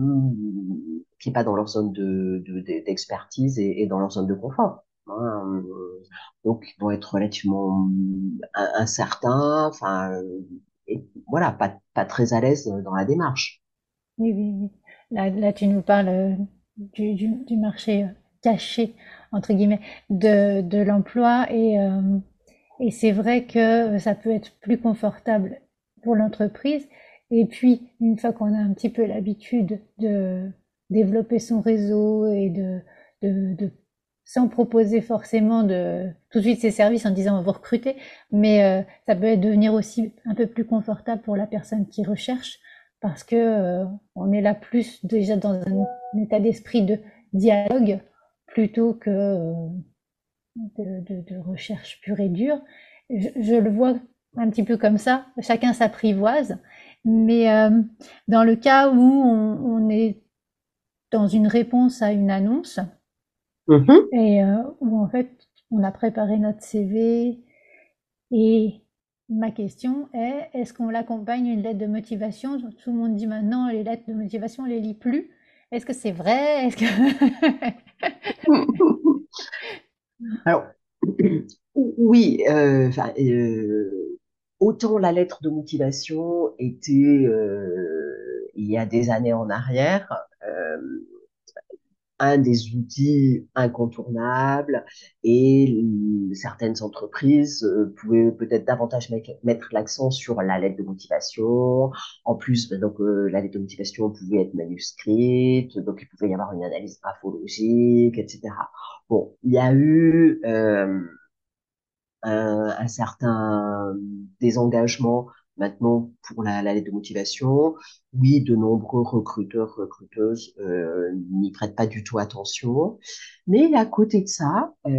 S2: qui n'est pas dans leur zone de, d'expertise de, et, et, dans leur zone de confort. Hein. Donc, ils vont être relativement incertains, enfin, voilà, pas, pas très à l'aise dans la démarche.
S1: Oui, oui, oui. Là, là tu nous parles euh, du, du, du marché euh, caché, entre guillemets, de, de l'emploi et, euh, et c'est vrai que ça peut être plus confortable pour l'entreprise. Et puis, une fois qu'on a un petit peu l'habitude de développer son réseau et de, de, de sans proposer forcément de tout de suite ses services en disant on va vous recruter, mais euh, ça peut devenir aussi un peu plus confortable pour la personne qui recherche parce que euh, on est là plus déjà dans un, état d'esprit de dialogue plutôt que euh, de, de, de, recherche pure et dure. Je, je, le vois un petit peu comme ça, chacun s'apprivoise, mais euh, dans le cas où on, on est dans une réponse à une annonce, Mmh et euh, où en fait on a préparé notre CV et ma question est est-ce qu'on l'accompagne une lettre de motivation? Tout le monde dit maintenant les lettres de motivation on les lit plus. Est-ce que c'est vrai? (laughs)
S2: Alors (clears throat) oui, euh, euh, autant la lettre de motivation était euh, il y a des années en arrière. Un des outils incontournables et certaines entreprises euh, pouvaient peut-être davantage mettre l'accent sur la lettre de motivation. En plus, ben, donc euh, la lettre de motivation pouvait être manuscrite, donc il pouvait y avoir une analyse graphologique, etc. Bon, il y a eu euh, un, un certain désengagement Maintenant, pour la, la, lettre de motivation, oui, de nombreux recruteurs, recruteuses euh, n'y prêtent pas du tout attention. Mais à côté de ça, euh,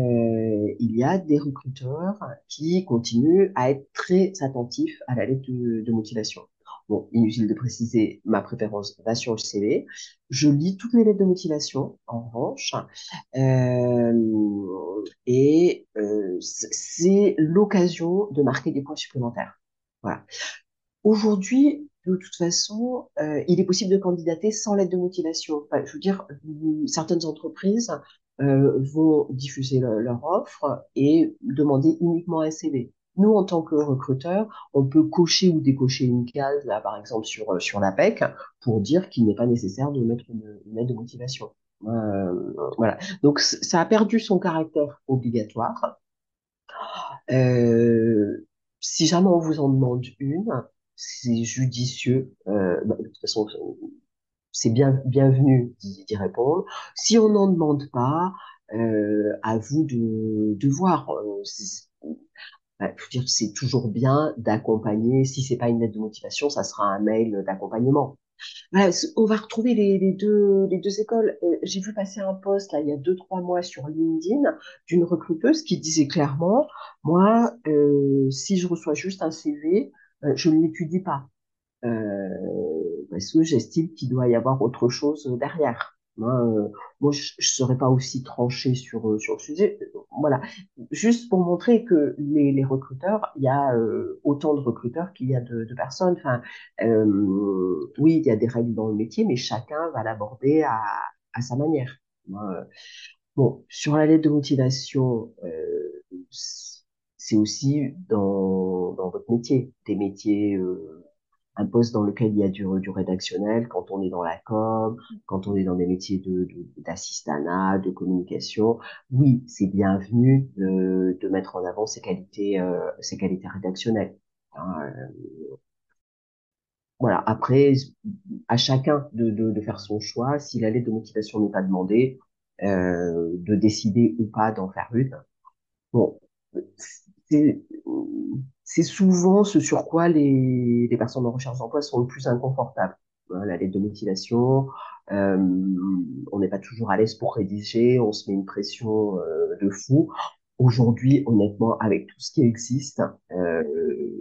S2: il y a des recruteurs qui continuent à être très attentifs à la lettre de, de motivation. Bon, inutile de préciser, ma préférence va sur le CV. Je lis toutes les lettres de motivation, en revanche, euh, et euh, c'est l'occasion de marquer des points supplémentaires. Voilà. Aujourd'hui, de toute façon, euh, il est possible de candidater sans lettre de motivation. Je veux dire, certaines entreprises euh, vont diffuser le, leur offre et demander uniquement un CV. Nous, en tant que recruteurs, on peut cocher ou décocher une case, là, par exemple, sur, euh, sur l'APEC, pour dire qu'il n'est pas nécessaire de mettre une, une lettre de motivation. Euh, voilà. Donc, ça a perdu son caractère obligatoire. Euh, si jamais on vous en demande une, c'est judicieux. Euh, bah, de toute façon, c'est bien bienvenu d'y répondre. Si on n'en demande pas, euh, à vous de, de voir. Euh, bah, dire, c'est toujours bien d'accompagner. Si c'est pas une lettre de motivation, ça sera un mail d'accompagnement. On va retrouver les, les, deux, les deux écoles. Euh, J'ai vu passer un post là il y a deux trois mois sur LinkedIn d'une recruteuse qui disait clairement, moi, euh, si je reçois juste un CV, euh, je ne l'étudie pas euh, parce que j'estime qu'il doit y avoir autre chose derrière. Moi, euh, moi je ne serais pas aussi tranché sur, euh, sur le sujet. Voilà, juste pour montrer que les, les recruteurs, il y a euh, autant de recruteurs qu'il y a de, de personnes. Enfin, euh, oui, il y a des règles dans le métier, mais chacun va l'aborder à, à sa manière. bon, sur la lettre de motivation, c'est aussi dans, dans votre métier, des métiers euh, un poste dans lequel il y a du, du rédactionnel, quand on est dans la com, quand on est dans des métiers de, d'assistanat, de, communication, oui, c'est bienvenu de, de, mettre en avant ces qualités, euh, ces qualités rédactionnelles. Hein, euh, voilà. Après, à chacun de, de, de faire son choix. Si la lettre de motivation n'est pas demandée, euh, de décider ou pas d'en faire une. Bon, c'est souvent ce sur quoi les, les personnes en recherche d'emploi sont le plus inconfortables. Lettre de motivation, euh, on n'est pas toujours à l'aise pour rédiger, on se met une pression euh, de fou. Aujourd'hui, honnêtement, avec tout ce qui existe, euh,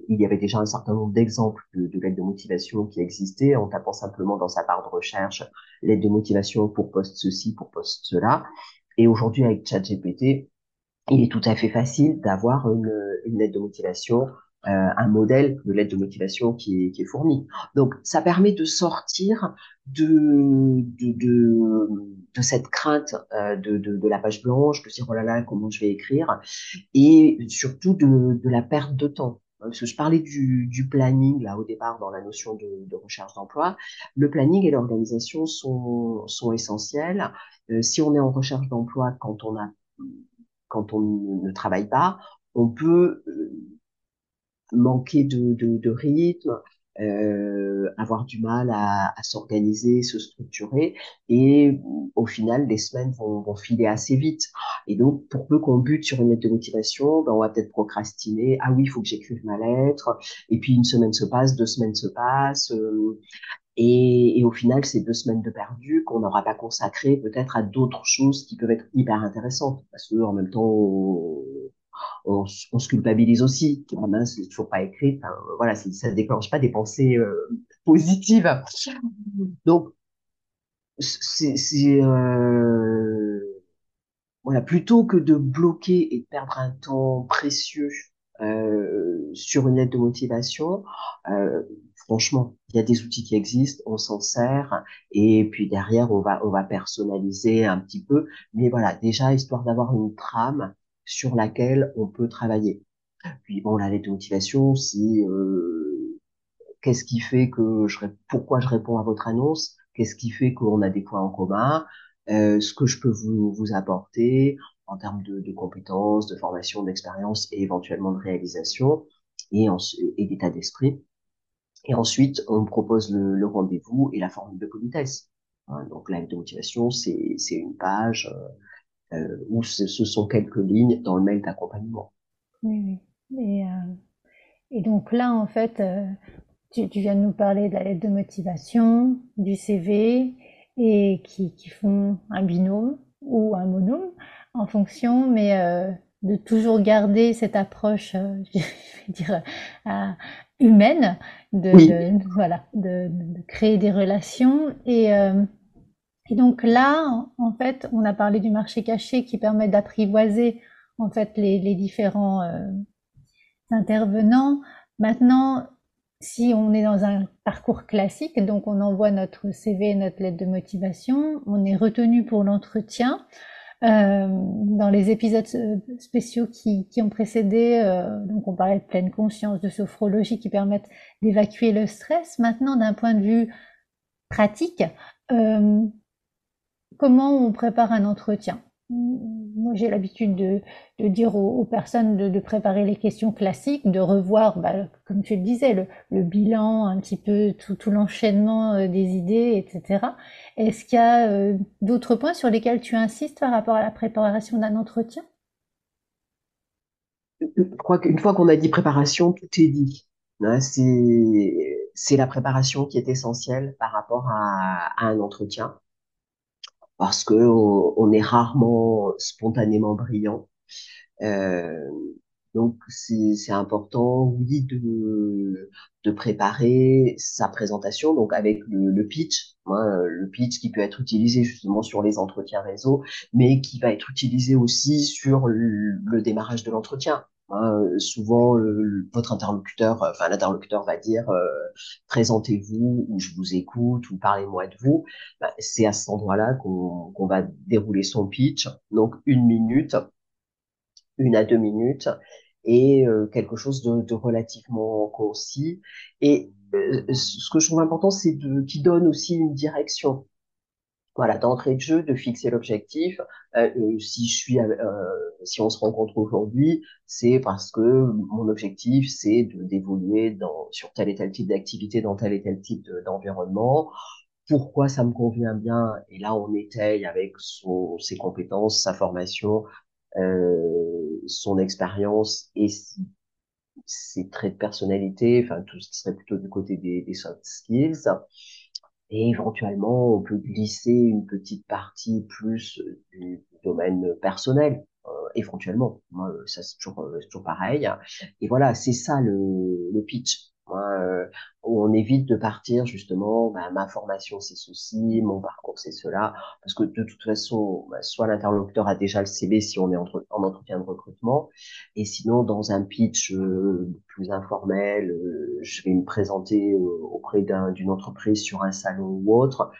S2: il y avait déjà un certain nombre d'exemples de, de lettres de motivation qui existaient en tapant simplement dans sa barre de recherche lettre de motivation pour poste ceci, pour poste cela. Et aujourd'hui, avec ChatGPT, il est tout à fait facile d'avoir une, une lettre de motivation, euh, un modèle de lettre de motivation qui est, qui est fourni. Donc, ça permet de sortir de, de, de, de cette crainte euh, de, de, de, la page blanche, de dire oh là là, comment je vais écrire, et surtout de, de la perte de temps. Parce que je parlais du, du planning là au départ dans la notion de, de recherche d'emploi. Le planning et l'organisation sont, sont essentiels. Euh, si on est en recherche d'emploi quand on a quand on ne travaille pas, on peut euh, manquer de, rythme, euh, avoir du mal à, s'organiser, se structurer, et au final, les semaines vont, vont, filer assez vite. Et donc, pour peu qu'on bute sur une lettre de motivation, ben, on va peut-être procrastiner. Ah oui, il faut que j'écrive ma lettre. Et puis une semaine se passe, deux semaines se passent. Euh, et, et, au final, c'est deux semaines de perdu qu'on n'aura pas consacré peut-être à d'autres choses qui peuvent être hyper intéressantes. Parce que en même temps, on, on, on se culpabilise aussi. Ah ben, c'est toujours pas écrit. Voilà, ça ne déclenche pas des pensées euh, positives. Donc, c'est euh, voilà, plutôt que de bloquer et de perdre un temps précieux euh, sur une lettre de motivation, euh, franchement, il y a des outils qui existent, on s'en sert, et puis derrière, on va, on va personnaliser un petit peu. Mais voilà, déjà, histoire d'avoir une trame sur laquelle on peut travailler. Puis bon, la lettre de motivation, c'est euh, qu'est-ce qui fait que je, pourquoi je réponds à votre annonce, qu'est-ce qui fait qu'on a des points en commun, euh, ce que je peux vous, vous apporter en termes de, de compétences, de formation, d'expérience et éventuellement de réalisation et, et d'état d'esprit. Et ensuite, on propose le, rendez-vous et la formule de politesse. Hein, donc, la lettre de motivation, c'est une page euh, euh, où ce, sont quelques lignes dans le mail d'accompagnement.
S1: Oui, oui. Et, euh, et, donc là, en fait, euh, tu, tu, viens de nous parler de la lettre de motivation, du CV, et qui, qui font un binôme ou un monôme en fonction, mais de toujours garder cette approche, (laughs) je vais dire, humaine, de, oui. de voilà, de, de, créer des relations. Et, euh, et, donc là, en fait, on a parlé du marché caché qui permet d'apprivoiser en fait les, les différents euh, intervenants. Maintenant, si on est dans un parcours classique, donc on envoie notre CV, notre lettre de motivation, on est retenu pour l'entretien. Euh, dans les épisodes euh, spéciaux qui, qui ont précédé, euh, donc on parlait de pleine conscience, de sophrologie qui permettent d'évacuer le stress. Maintenant, d'un point de vue pratique, euh, comment on prépare un entretien? Moi, j'ai l'habitude de, dire aux, personnes de, préparer les questions classiques, de revoir, bah, comme tu le disais, le, bilan, un petit peu tout, l'enchaînement euh, des idées, etc. Est-ce qu'il y a euh, d'autres points sur lesquels tu insistes par rapport à la préparation d'un entretien?
S2: Je crois qu'une fois qu'on a dit préparation, tout est dit. Hein, c'est la préparation qui est essentielle par rapport à un entretien parce que on, on est rarement spontanément brillant. Euh, donc c'est important, oui, de, de préparer sa présentation, donc avec le, le pitch, hein, le pitch qui peut être utilisé justement sur les entretiens réseau, mais qui va être utilisé aussi sur le, le démarrage de l'entretien. Hein, souvent, le, votre interlocuteur, enfin l'interlocuteur va dire euh, présentez-vous ou je vous écoute ou parlez-moi de vous. Bah, c'est à cet endroit-là qu'on qu va dérouler son pitch. Donc une minute, une à deux minutes et euh, quelque chose de, de, relativement concis. Et euh, ce que je trouve important, c'est qu'il donne aussi une direction. Voilà, d'entrée de jeu, de fixer l'objectif. Euh, euh, si je suis, euh, si on se rencontre aujourd'hui, c'est parce que mon objectif, c'est d'évoluer dans sur tel et tel type d'activité, dans tel et tel type d'environnement. Pourquoi ça me convient bien? Et là, on étaye avec son, ses compétences, sa formation, euh, son expérience et ses traits de personnalité, enfin tout ce qui serait plutôt du côté des, des soft skills. Et éventuellement, on peut glisser une petite partie plus euh, du domaine personnel, euh, éventuellement. Moi, ça c'est toujours, euh, toujours pareil. Et voilà, c'est ça le, le pitch. Euh, on évite de partir justement, bah, ma formation c'est ceci, mon parcours c'est cela, parce que de toute façon, bah, soit l'interlocuteur a déjà le CV si on est en entretien de recrutement, et sinon dans un pitch euh, plus informel, euh, je vais me présenter auprès d'une entreprise sur un salon ou autre,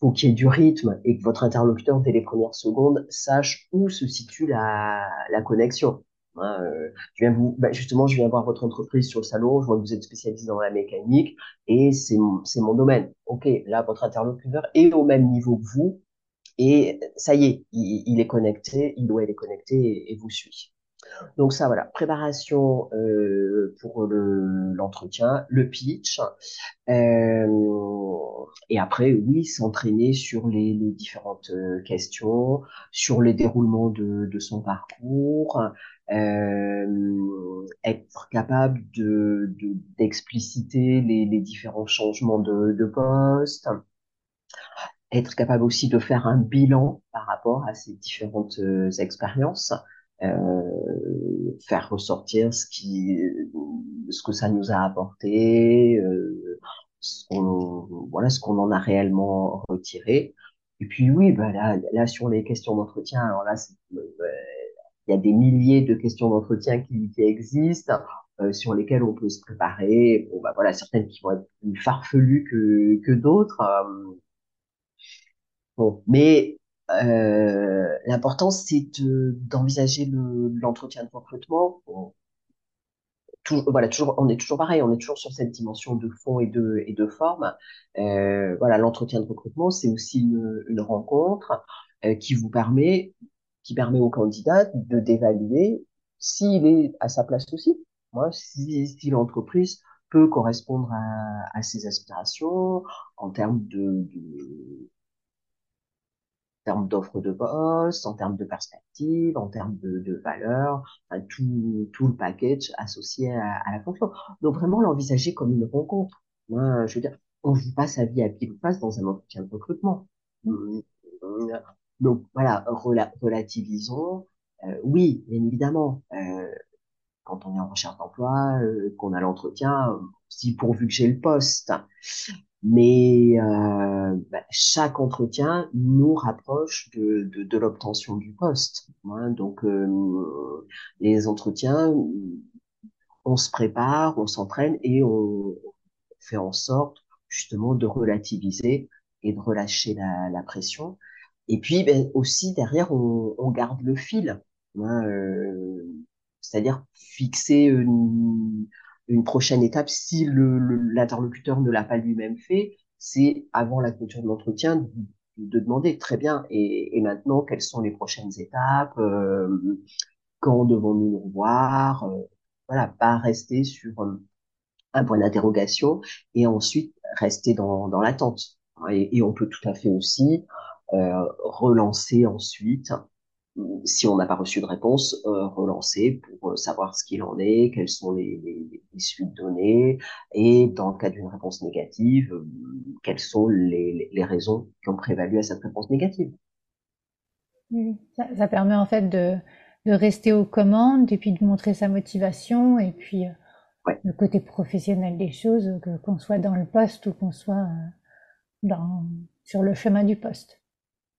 S2: faut qu'il y ait du rythme et que votre interlocuteur dès les premières secondes sache où se situe la, la connexion. Hein, euh, bah, justement, je viens voir votre entreprise sur le salon, je vois que vous êtes spécialisé dans la mécanique et c'est c'est mon domaine. Ok, là votre interlocuteur est au même niveau que vous et ça y est, il, est connecté, il doit être connecté et, vous suit. Donc ça voilà, préparation euh, pour le l'entretien, le pitch, euh, et après oui s'entraîner sur les, les différentes euh, questions, sur les déroulements de, de son parcours, euh, être capable de d'expliciter les, les différents changements de, de poste, être capable aussi de faire un bilan par rapport à ces différentes euh, expériences, euh, faire ressortir ce qui, ce que ça nous a apporté, euh, ce voilà, ce qu'on en a réellement retiré. Et puis oui, bah là, là sur les questions d'entretien, alors là, euh, il y a des milliers de questions d'entretien qui, qui existent. Euh, sur lesquelles on peut se préparer. Bon, bah voilà, certaines qui vont être plus farfelues que, que d'autres. Euh, bon, mais euh, l'important, c'est d'envisager l'entretien de recrutement. toujours, voilà, toujours, on est toujours pareil, on est toujours sur cette dimension de fond et de, et de forme. Euh, voilà, l'entretien de recrutement, c'est aussi une, une rencontre euh, qui vous permet, qui permet au candidat de d'évaluer s'il est à sa place aussi. Moi, si, si l'entreprise peut correspondre à, à ses aspirations en termes de, de termes d'offres de poste, en termes de perspective, en termes de, de valeur, enfin, tout, tout le package associé à, à la fonction. Donc vraiment l'envisager comme une rencontre. Moi, je veux dire, on joue pas sa vie à pile ou face dans un entretien de recrutement. Donc voilà, relativisons. Euh, oui, bien évidemment, euh, quand on est en recherche d'emploi, euh, qu'on a l'entretien, si pourvu que j'ai le poste. Mais euh, bah, chaque entretien nous rapproche de, de, de l'obtention du poste. Hein. Donc euh, les entretiens, on se prépare, on s'entraîne et on fait en sorte justement de relativiser et de relâcher la, la pression. Et puis ben, aussi derrière, on, on, garde le fil. Hein, euh, c'est-à-dire fixer une, une prochaine étape, si l'interlocuteur ne l'a pas lui-même fait, c'est avant la clôture de l'entretien de, de, demander très bien. Et, maintenant, quelles sont les prochaines étapes euh, Quand devons-nous nous revoir euh, Voilà, pas rester sur euh, un point d'interrogation et ensuite rester dans, l'attente. Et, on peut tout à fait aussi relancer ensuite si on n'a pas reçu de réponse, euh, relancer pour euh, savoir ce qu'il en est, quelles sont les, les, les, suites données, et dans le cas d'une réponse négative, euh, quelles sont les, les, raisons qui ont prévalu à cette réponse négative.
S1: Ça, ça, permet en fait de, de, rester aux commandes et puis de montrer sa motivation et puis euh, ouais. le côté professionnel des choses, qu'on soit dans le poste ou qu'on soit dans, sur le chemin du poste.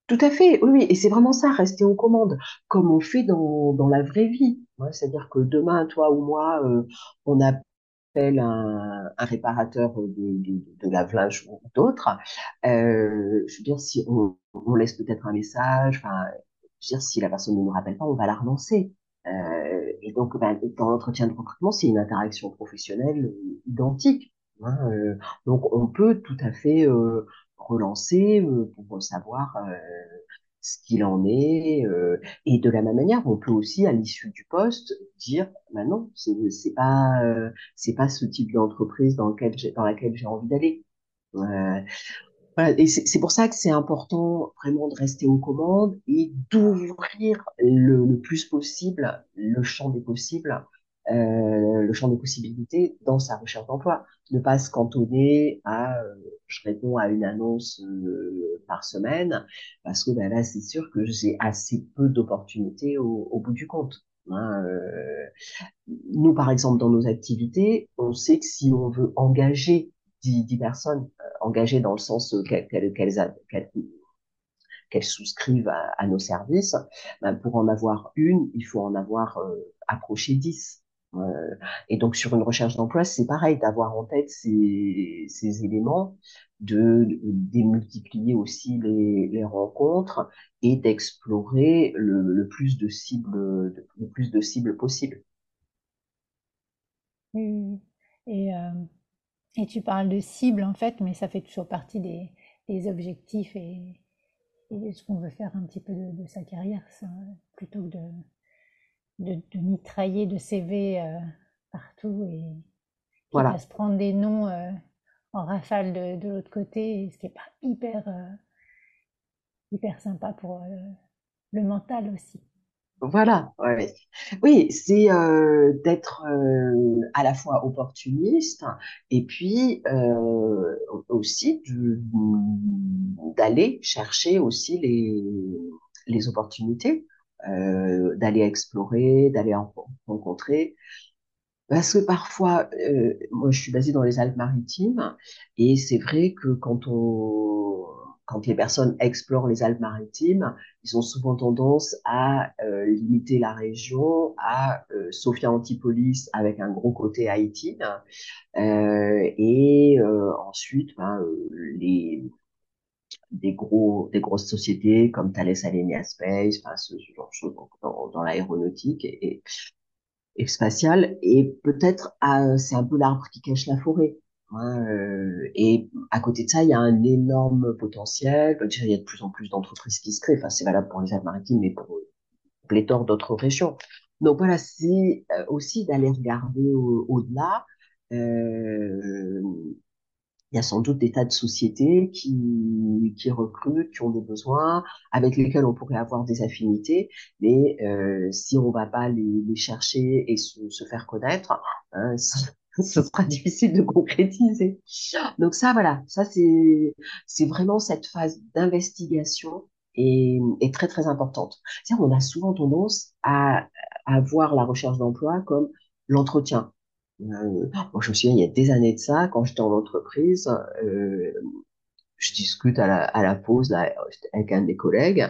S2: Tout à fait, oui, et c'est vraiment ça, rester aux commandes, comme on fait dans, dans la vraie vie. Ouais, C'est-à-dire que demain, toi ou moi, euh, on appelle un, un réparateur de, de, de ou d'autres. Euh, je veux dire, si on, on laisse peut-être un message, enfin, je veux dire, si la personne ne nous rappelle pas, on va la relancer. Euh, et donc, ben, dans l'entretien de recrutement, c'est une interaction professionnelle identique. Hein, euh, donc, on peut tout à fait euh, relancer pour savoir ce qu'il en est. et de la même manière, on peut aussi, à l'issue du poste, dire, bah non, c'est pas, pas ce type d'entreprise dans dans laquelle j'ai envie d'aller. Euh, et c'est pour ça que c'est important vraiment de rester aux commandes et d'ouvrir le, plus possible le champ des possibles, euh, le champ des possibilités dans sa recherche d'emploi. Ne pas se cantonner à, euh, je réponds à une annonce euh, par semaine, parce que ben là, c'est sûr que j'ai assez peu d'opportunités au, au, bout du compte. Hein, euh, nous, par exemple, dans nos activités, on sait que si on veut engager 10, 10 personnes euh, engagées dans le sens qu'elles qu'elles souscrivent à, à, nos services, ben pour en avoir une, il faut en avoir euh, approché 10. Euh, et donc sur une recherche d'emploi, c'est pareil, d'avoir en tête ces, éléments, de, démultiplier aussi les, rencontres et d'explorer le, plus de cibles, le plus de cibles possible.
S1: Et euh, et tu parles de cible en fait, mais ça fait toujours partie des, des objectifs et, et ce qu'on veut faire un petit peu de, de sa carrière, ça, plutôt que de, de, de, mitrailler de CV euh, partout et voilà. se prendre des noms euh, en rafale de, de l'autre côté, ce qui n'est pas hyper, euh, hyper sympa pour le mental aussi.
S2: Voilà, ouais. oui, c'est euh, d'être euh, à la fois opportuniste et puis euh, aussi d'aller chercher aussi les, les opportunités, euh, d'aller explorer, d'aller en rencontrer. Parce que parfois, euh, moi je suis basée dans les Alpes-Maritimes et c'est vrai que quand on quand les personnes explorent les Alpes-Maritimes, ils ont souvent tendance à euh, limiter la région à euh, Sophia Antipolis avec un gros côté Haïti, euh, et euh, ensuite ben, euh, les des gros des grosses sociétés comme Thales Alenia Space, enfin ce, genre de choses dans, dans l'aéronautique et, et, spatiale, et peut-être c'est un peu l'arbre qui cache la forêt. Hein, euh, et à côté de ça, il y a un énorme potentiel. Il y a de plus en plus d'entreprises qui se créent. Enfin, c'est valable pour les Alpes-Maritimes, mais pour pléthore d'autres régions. Donc voilà, c'est euh, aussi d'aller regarder au-delà. Au euh, il y a sans doute des tas de sociétés qui, qui recrutent, qui ont des besoins, avec lesquels on pourrait avoir des affinités, mais euh, si on va pas les, les chercher et se, se faire connaître, hein, (laughs) ce sera difficile de concrétiser. Donc ça, voilà, ça c'est c'est vraiment cette phase d'investigation est, est très très importante. C'est-à-dire on a souvent tendance à, à voir la recherche d'emploi comme l'entretien. Euh, moi, je me souviens, il y a des années de ça, quand j'étais en entreprise, euh, je discute à la, à la pause là, avec un des collègues,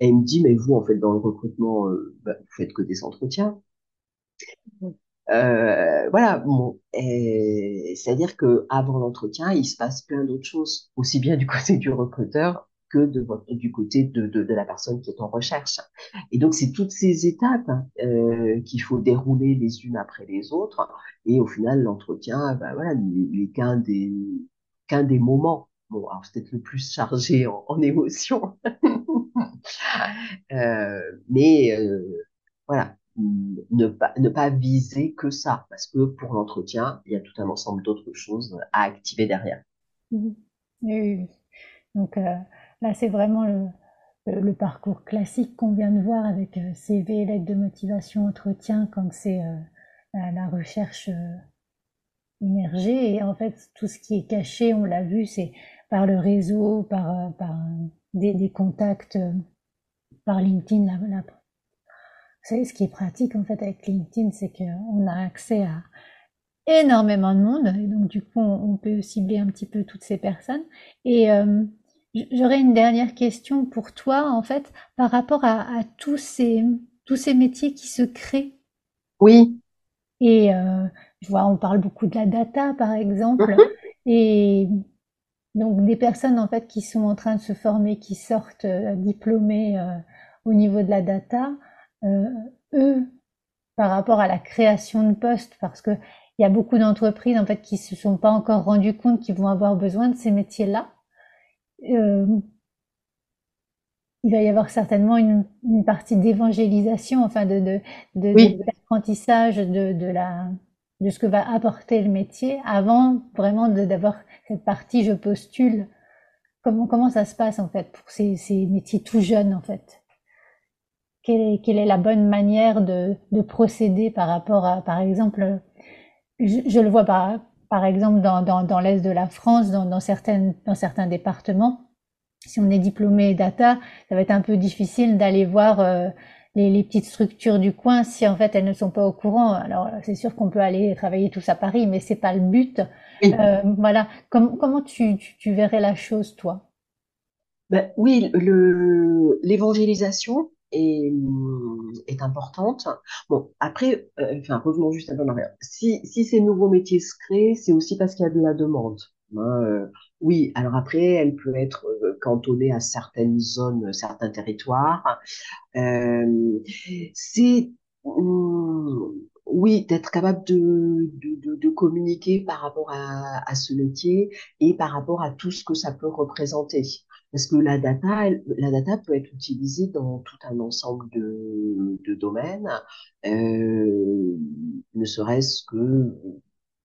S2: et il me dit, mais vous, en fait, dans le recrutement, euh, bah, vous faites que des entretiens. Euh, voilà, bon, c'est-à-dire que avant l'entretien, il se passe plein d'autres choses, aussi bien du côté du recruteur que de votre, du côté de, de, de, la personne qui est en recherche. Et donc, c'est toutes ces étapes euh, qu'il faut dérouler les unes après les autres. Et au final, l'entretien, ben voilà, n'est qu'un des, qu'un des moments. Bon, alors c'est peut-être le plus chargé (laughs) en, en émotion. (laughs) euh, mais euh, voilà, ne pas, ne pas viser que ça, parce que pour l'entretien, il y a tout un ensemble d'autres choses à activer derrière.
S1: Mmh. Oui, Donc là, c'est vraiment le, parcours classique qu'on vient de voir avec euh, CV, lettre de motivation, entretien, quand c'est euh, la, recherche euh, immergée. Et en fait, tout ce qui est caché, on l'a vu, c'est par le réseau, par, par des, contacts, par LinkedIn, la, la savez, ce qui est pratique en fait avec LinkedIn, c'est qu'on a accès à énormément de monde et donc du coup on, peut cibler un petit peu toutes ces personnes. Et j'aurais une dernière question pour toi en fait par rapport à, à, tous ces tous ces métiers qui se créent.
S2: Oui.
S1: Et euh, je vois, on parle beaucoup de la data par exemple mhm. et donc des personnes en fait qui sont en train de se former, qui sortent euh, diplômées euh, au niveau de la data eux par rapport à la création de postes parce que il y a beaucoup d'entreprises en fait qui se sont pas encore rendues compte qu'ils vont avoir besoin de ces métiers-là il va y avoir certainement une, une partie d'évangélisation, enfin de, de, de, de, de, la, de ce que va apporter le métier avant vraiment d'avoir cette partie je postule. Comment, comment ça se passe en fait pour ces, ces métiers tout jeunes en fait? Quelle est, quelle est la bonne manière de, de procéder par rapport à, par exemple, je, je le vois par, par exemple dans, dans, dans l'est de la France, dans, dans, certaines, dans certains départements, si on est diplômé data, ça va être un peu difficile d'aller voir euh, les, les, petites structures du coin si en fait elles ne sont pas au courant. Alors c'est sûr qu'on peut aller travailler tous à Paris, mais c'est pas le but. Euh, voilà. Comme, comment tu, tu, tu, verrais la chose, toi?
S2: Ben, Oui, l'évangélisation est, est, importante. Bon, après, euh, enfin, revenons juste un peu en arrière. Si, ces nouveaux métiers se créent, c'est aussi parce qu'il y a de la demande. Hein, euh, oui, alors après, elle peut être euh, cantonnée à certaines zones, certains territoires. C'est mm, oui, d'être capable de, communiquer par rapport à, ce métier et par rapport à tout ce que ça peut représenter. Parce que la data, la data peut être utilisée dans tout un ensemble de, domaines, euh, ne serait-ce que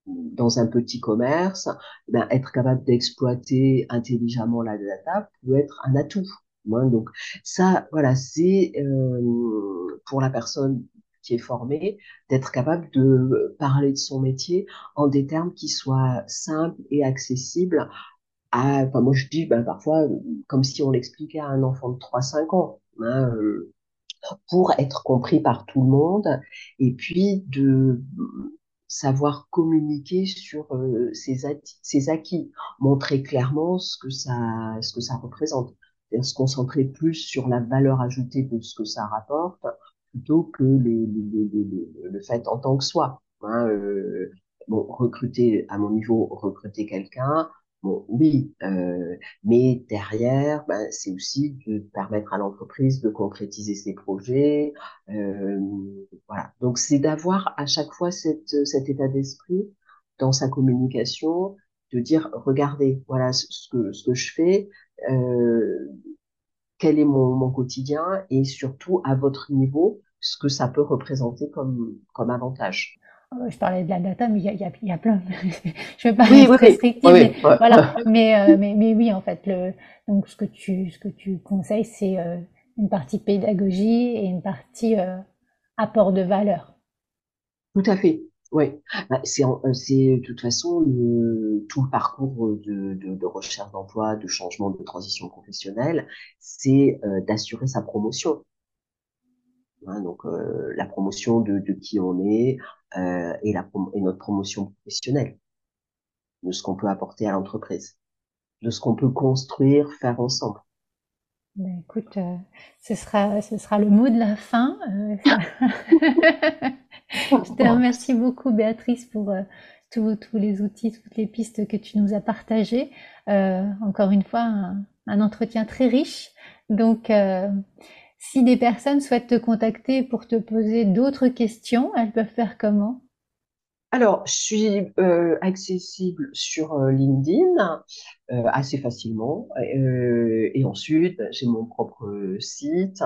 S2: dans un petit commerce, eh ben, être capable d'exploiter intelligemment la data peut être un atout. Hein. Donc ça, voilà, c'est euh, pour la personne qui est formée d'être capable de parler de son métier en des termes qui soient simples et accessibles. À, enfin, moi je dis ben, parfois comme si on l'expliquait à un enfant de 3-5 ans. Hein, euh, pour être compris par tout le monde et puis de savoir communiquer sur euh, ses, ses, acquis, montrer clairement ce que ça, ce que ça représente, se concentrer plus sur la valeur ajoutée de ce que ça rapporte plutôt que les, les, les, le fait en tant que soi. Hein, euh, bon, recruter à mon niveau, recruter quelqu'un, Bon, oui, euh, mais derrière, ben, c'est aussi de permettre à l'entreprise de concrétiser ses projets. Euh, voilà. Donc, c'est d'avoir à chaque fois cet état d'esprit dans sa communication, de dire, regardez, voilà ce que, je fais, euh, quel est mon, quotidien et surtout à votre niveau, ce que ça peut représenter comme avantage.
S1: Euh, je parlais de la data, mais il y a, y a, y a plein. (laughs) je vais pas être oui, restrictive, oui, mais voilà. (laughs) mais, euh, mais, mais oui, en fait, le, donc ce que tu ce que tu conseilles, c'est euh, une partie pédagogie et une partie euh, apport de valeur.
S2: Tout à fait. Oui, bah, c'est c'est de toute façon le, tout le parcours de, de, de recherche d'emploi, de changement, de transition professionnelle, c'est d'assurer sa promotion. Hein, donc euh, la promotion de, de, qui on est euh, et, la, et notre promotion professionnelle, de ce qu'on peut apporter à l'entreprise, de ce qu'on peut construire, faire ensemble.
S1: Ben, écoute, euh, ce sera ce sera le mot de la fin. (laughs) (laughs) Je te remercie beaucoup, Béatrice, pour tous, tous les outils, toutes les pistes que tu nous as partagées. encore une fois, un, un, entretien très riche. Donc si des personnes souhaitent te contacter pour te poser d'autres questions, elles peuvent faire comment?
S2: Alors, je suis euh, accessible sur euh, LinkedIn euh, assez facilement. Euh, et ensuite, j'ai mon propre site.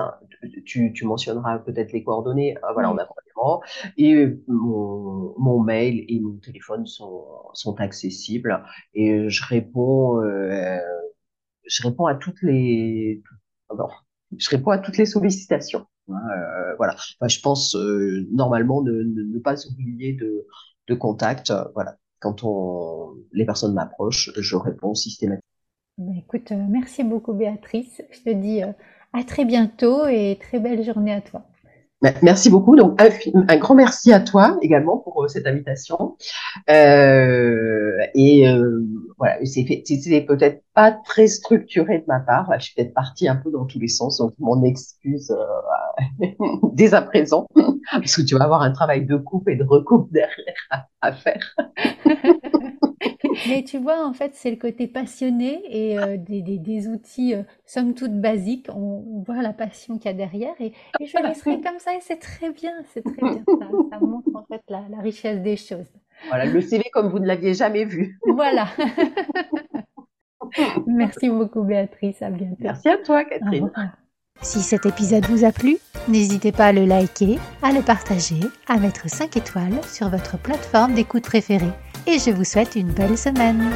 S2: Tu, tu mentionneras peut-être les coordonnées. Ah, voilà, on a vraiment. Et mon, mon, mail et mon téléphone sont, sont accessibles. Et je réponds, je réponds à toutes les. Alors, je réponds à toutes les sollicitations. Hein, euh, voilà. Enfin, je pense euh, normalement ne, ne, pas oublier de, de contact. Euh, voilà. Quand on, les personnes m'approchent, je réponds systématiquement.
S1: Bah, écoute, merci beaucoup Béatrice. Je te dis à très bientôt et très belle journée à toi.
S2: Merci beaucoup. Donc, un, un, grand merci à toi également pour euh, cette invitation. Euh, et euh, voilà, c'était peut-être pas très structuré de ma part. Je suis peut-être partie un peu dans tous les sens, donc mon excuse euh, (laughs) dès à présent, (laughs) parce que tu vas avoir un travail de coupe et de recoupe derrière à, à faire. (laughs) (laughs)
S1: Mais tu vois, en fait, c'est le côté passionné et euh, des, des, des, outils, euh, somme toute basiques. On, on voit la passion qu'il y a derrière et, et je laisserai comme ça et c'est très bien, c'est très bien. Ça, ça, montre en fait la, la richesse des choses.
S2: Voilà, le CV comme vous ne l'aviez jamais vu.
S1: Voilà. (laughs) Merci beaucoup Béatrice, à bientôt.
S2: Merci à toi Catherine.
S1: Si cet épisode vous a plu, n'hésitez pas à le liker, à le partager, à mettre 5 étoiles sur votre plateforme d'écoute préférée. Et je vous souhaite une belle semaine.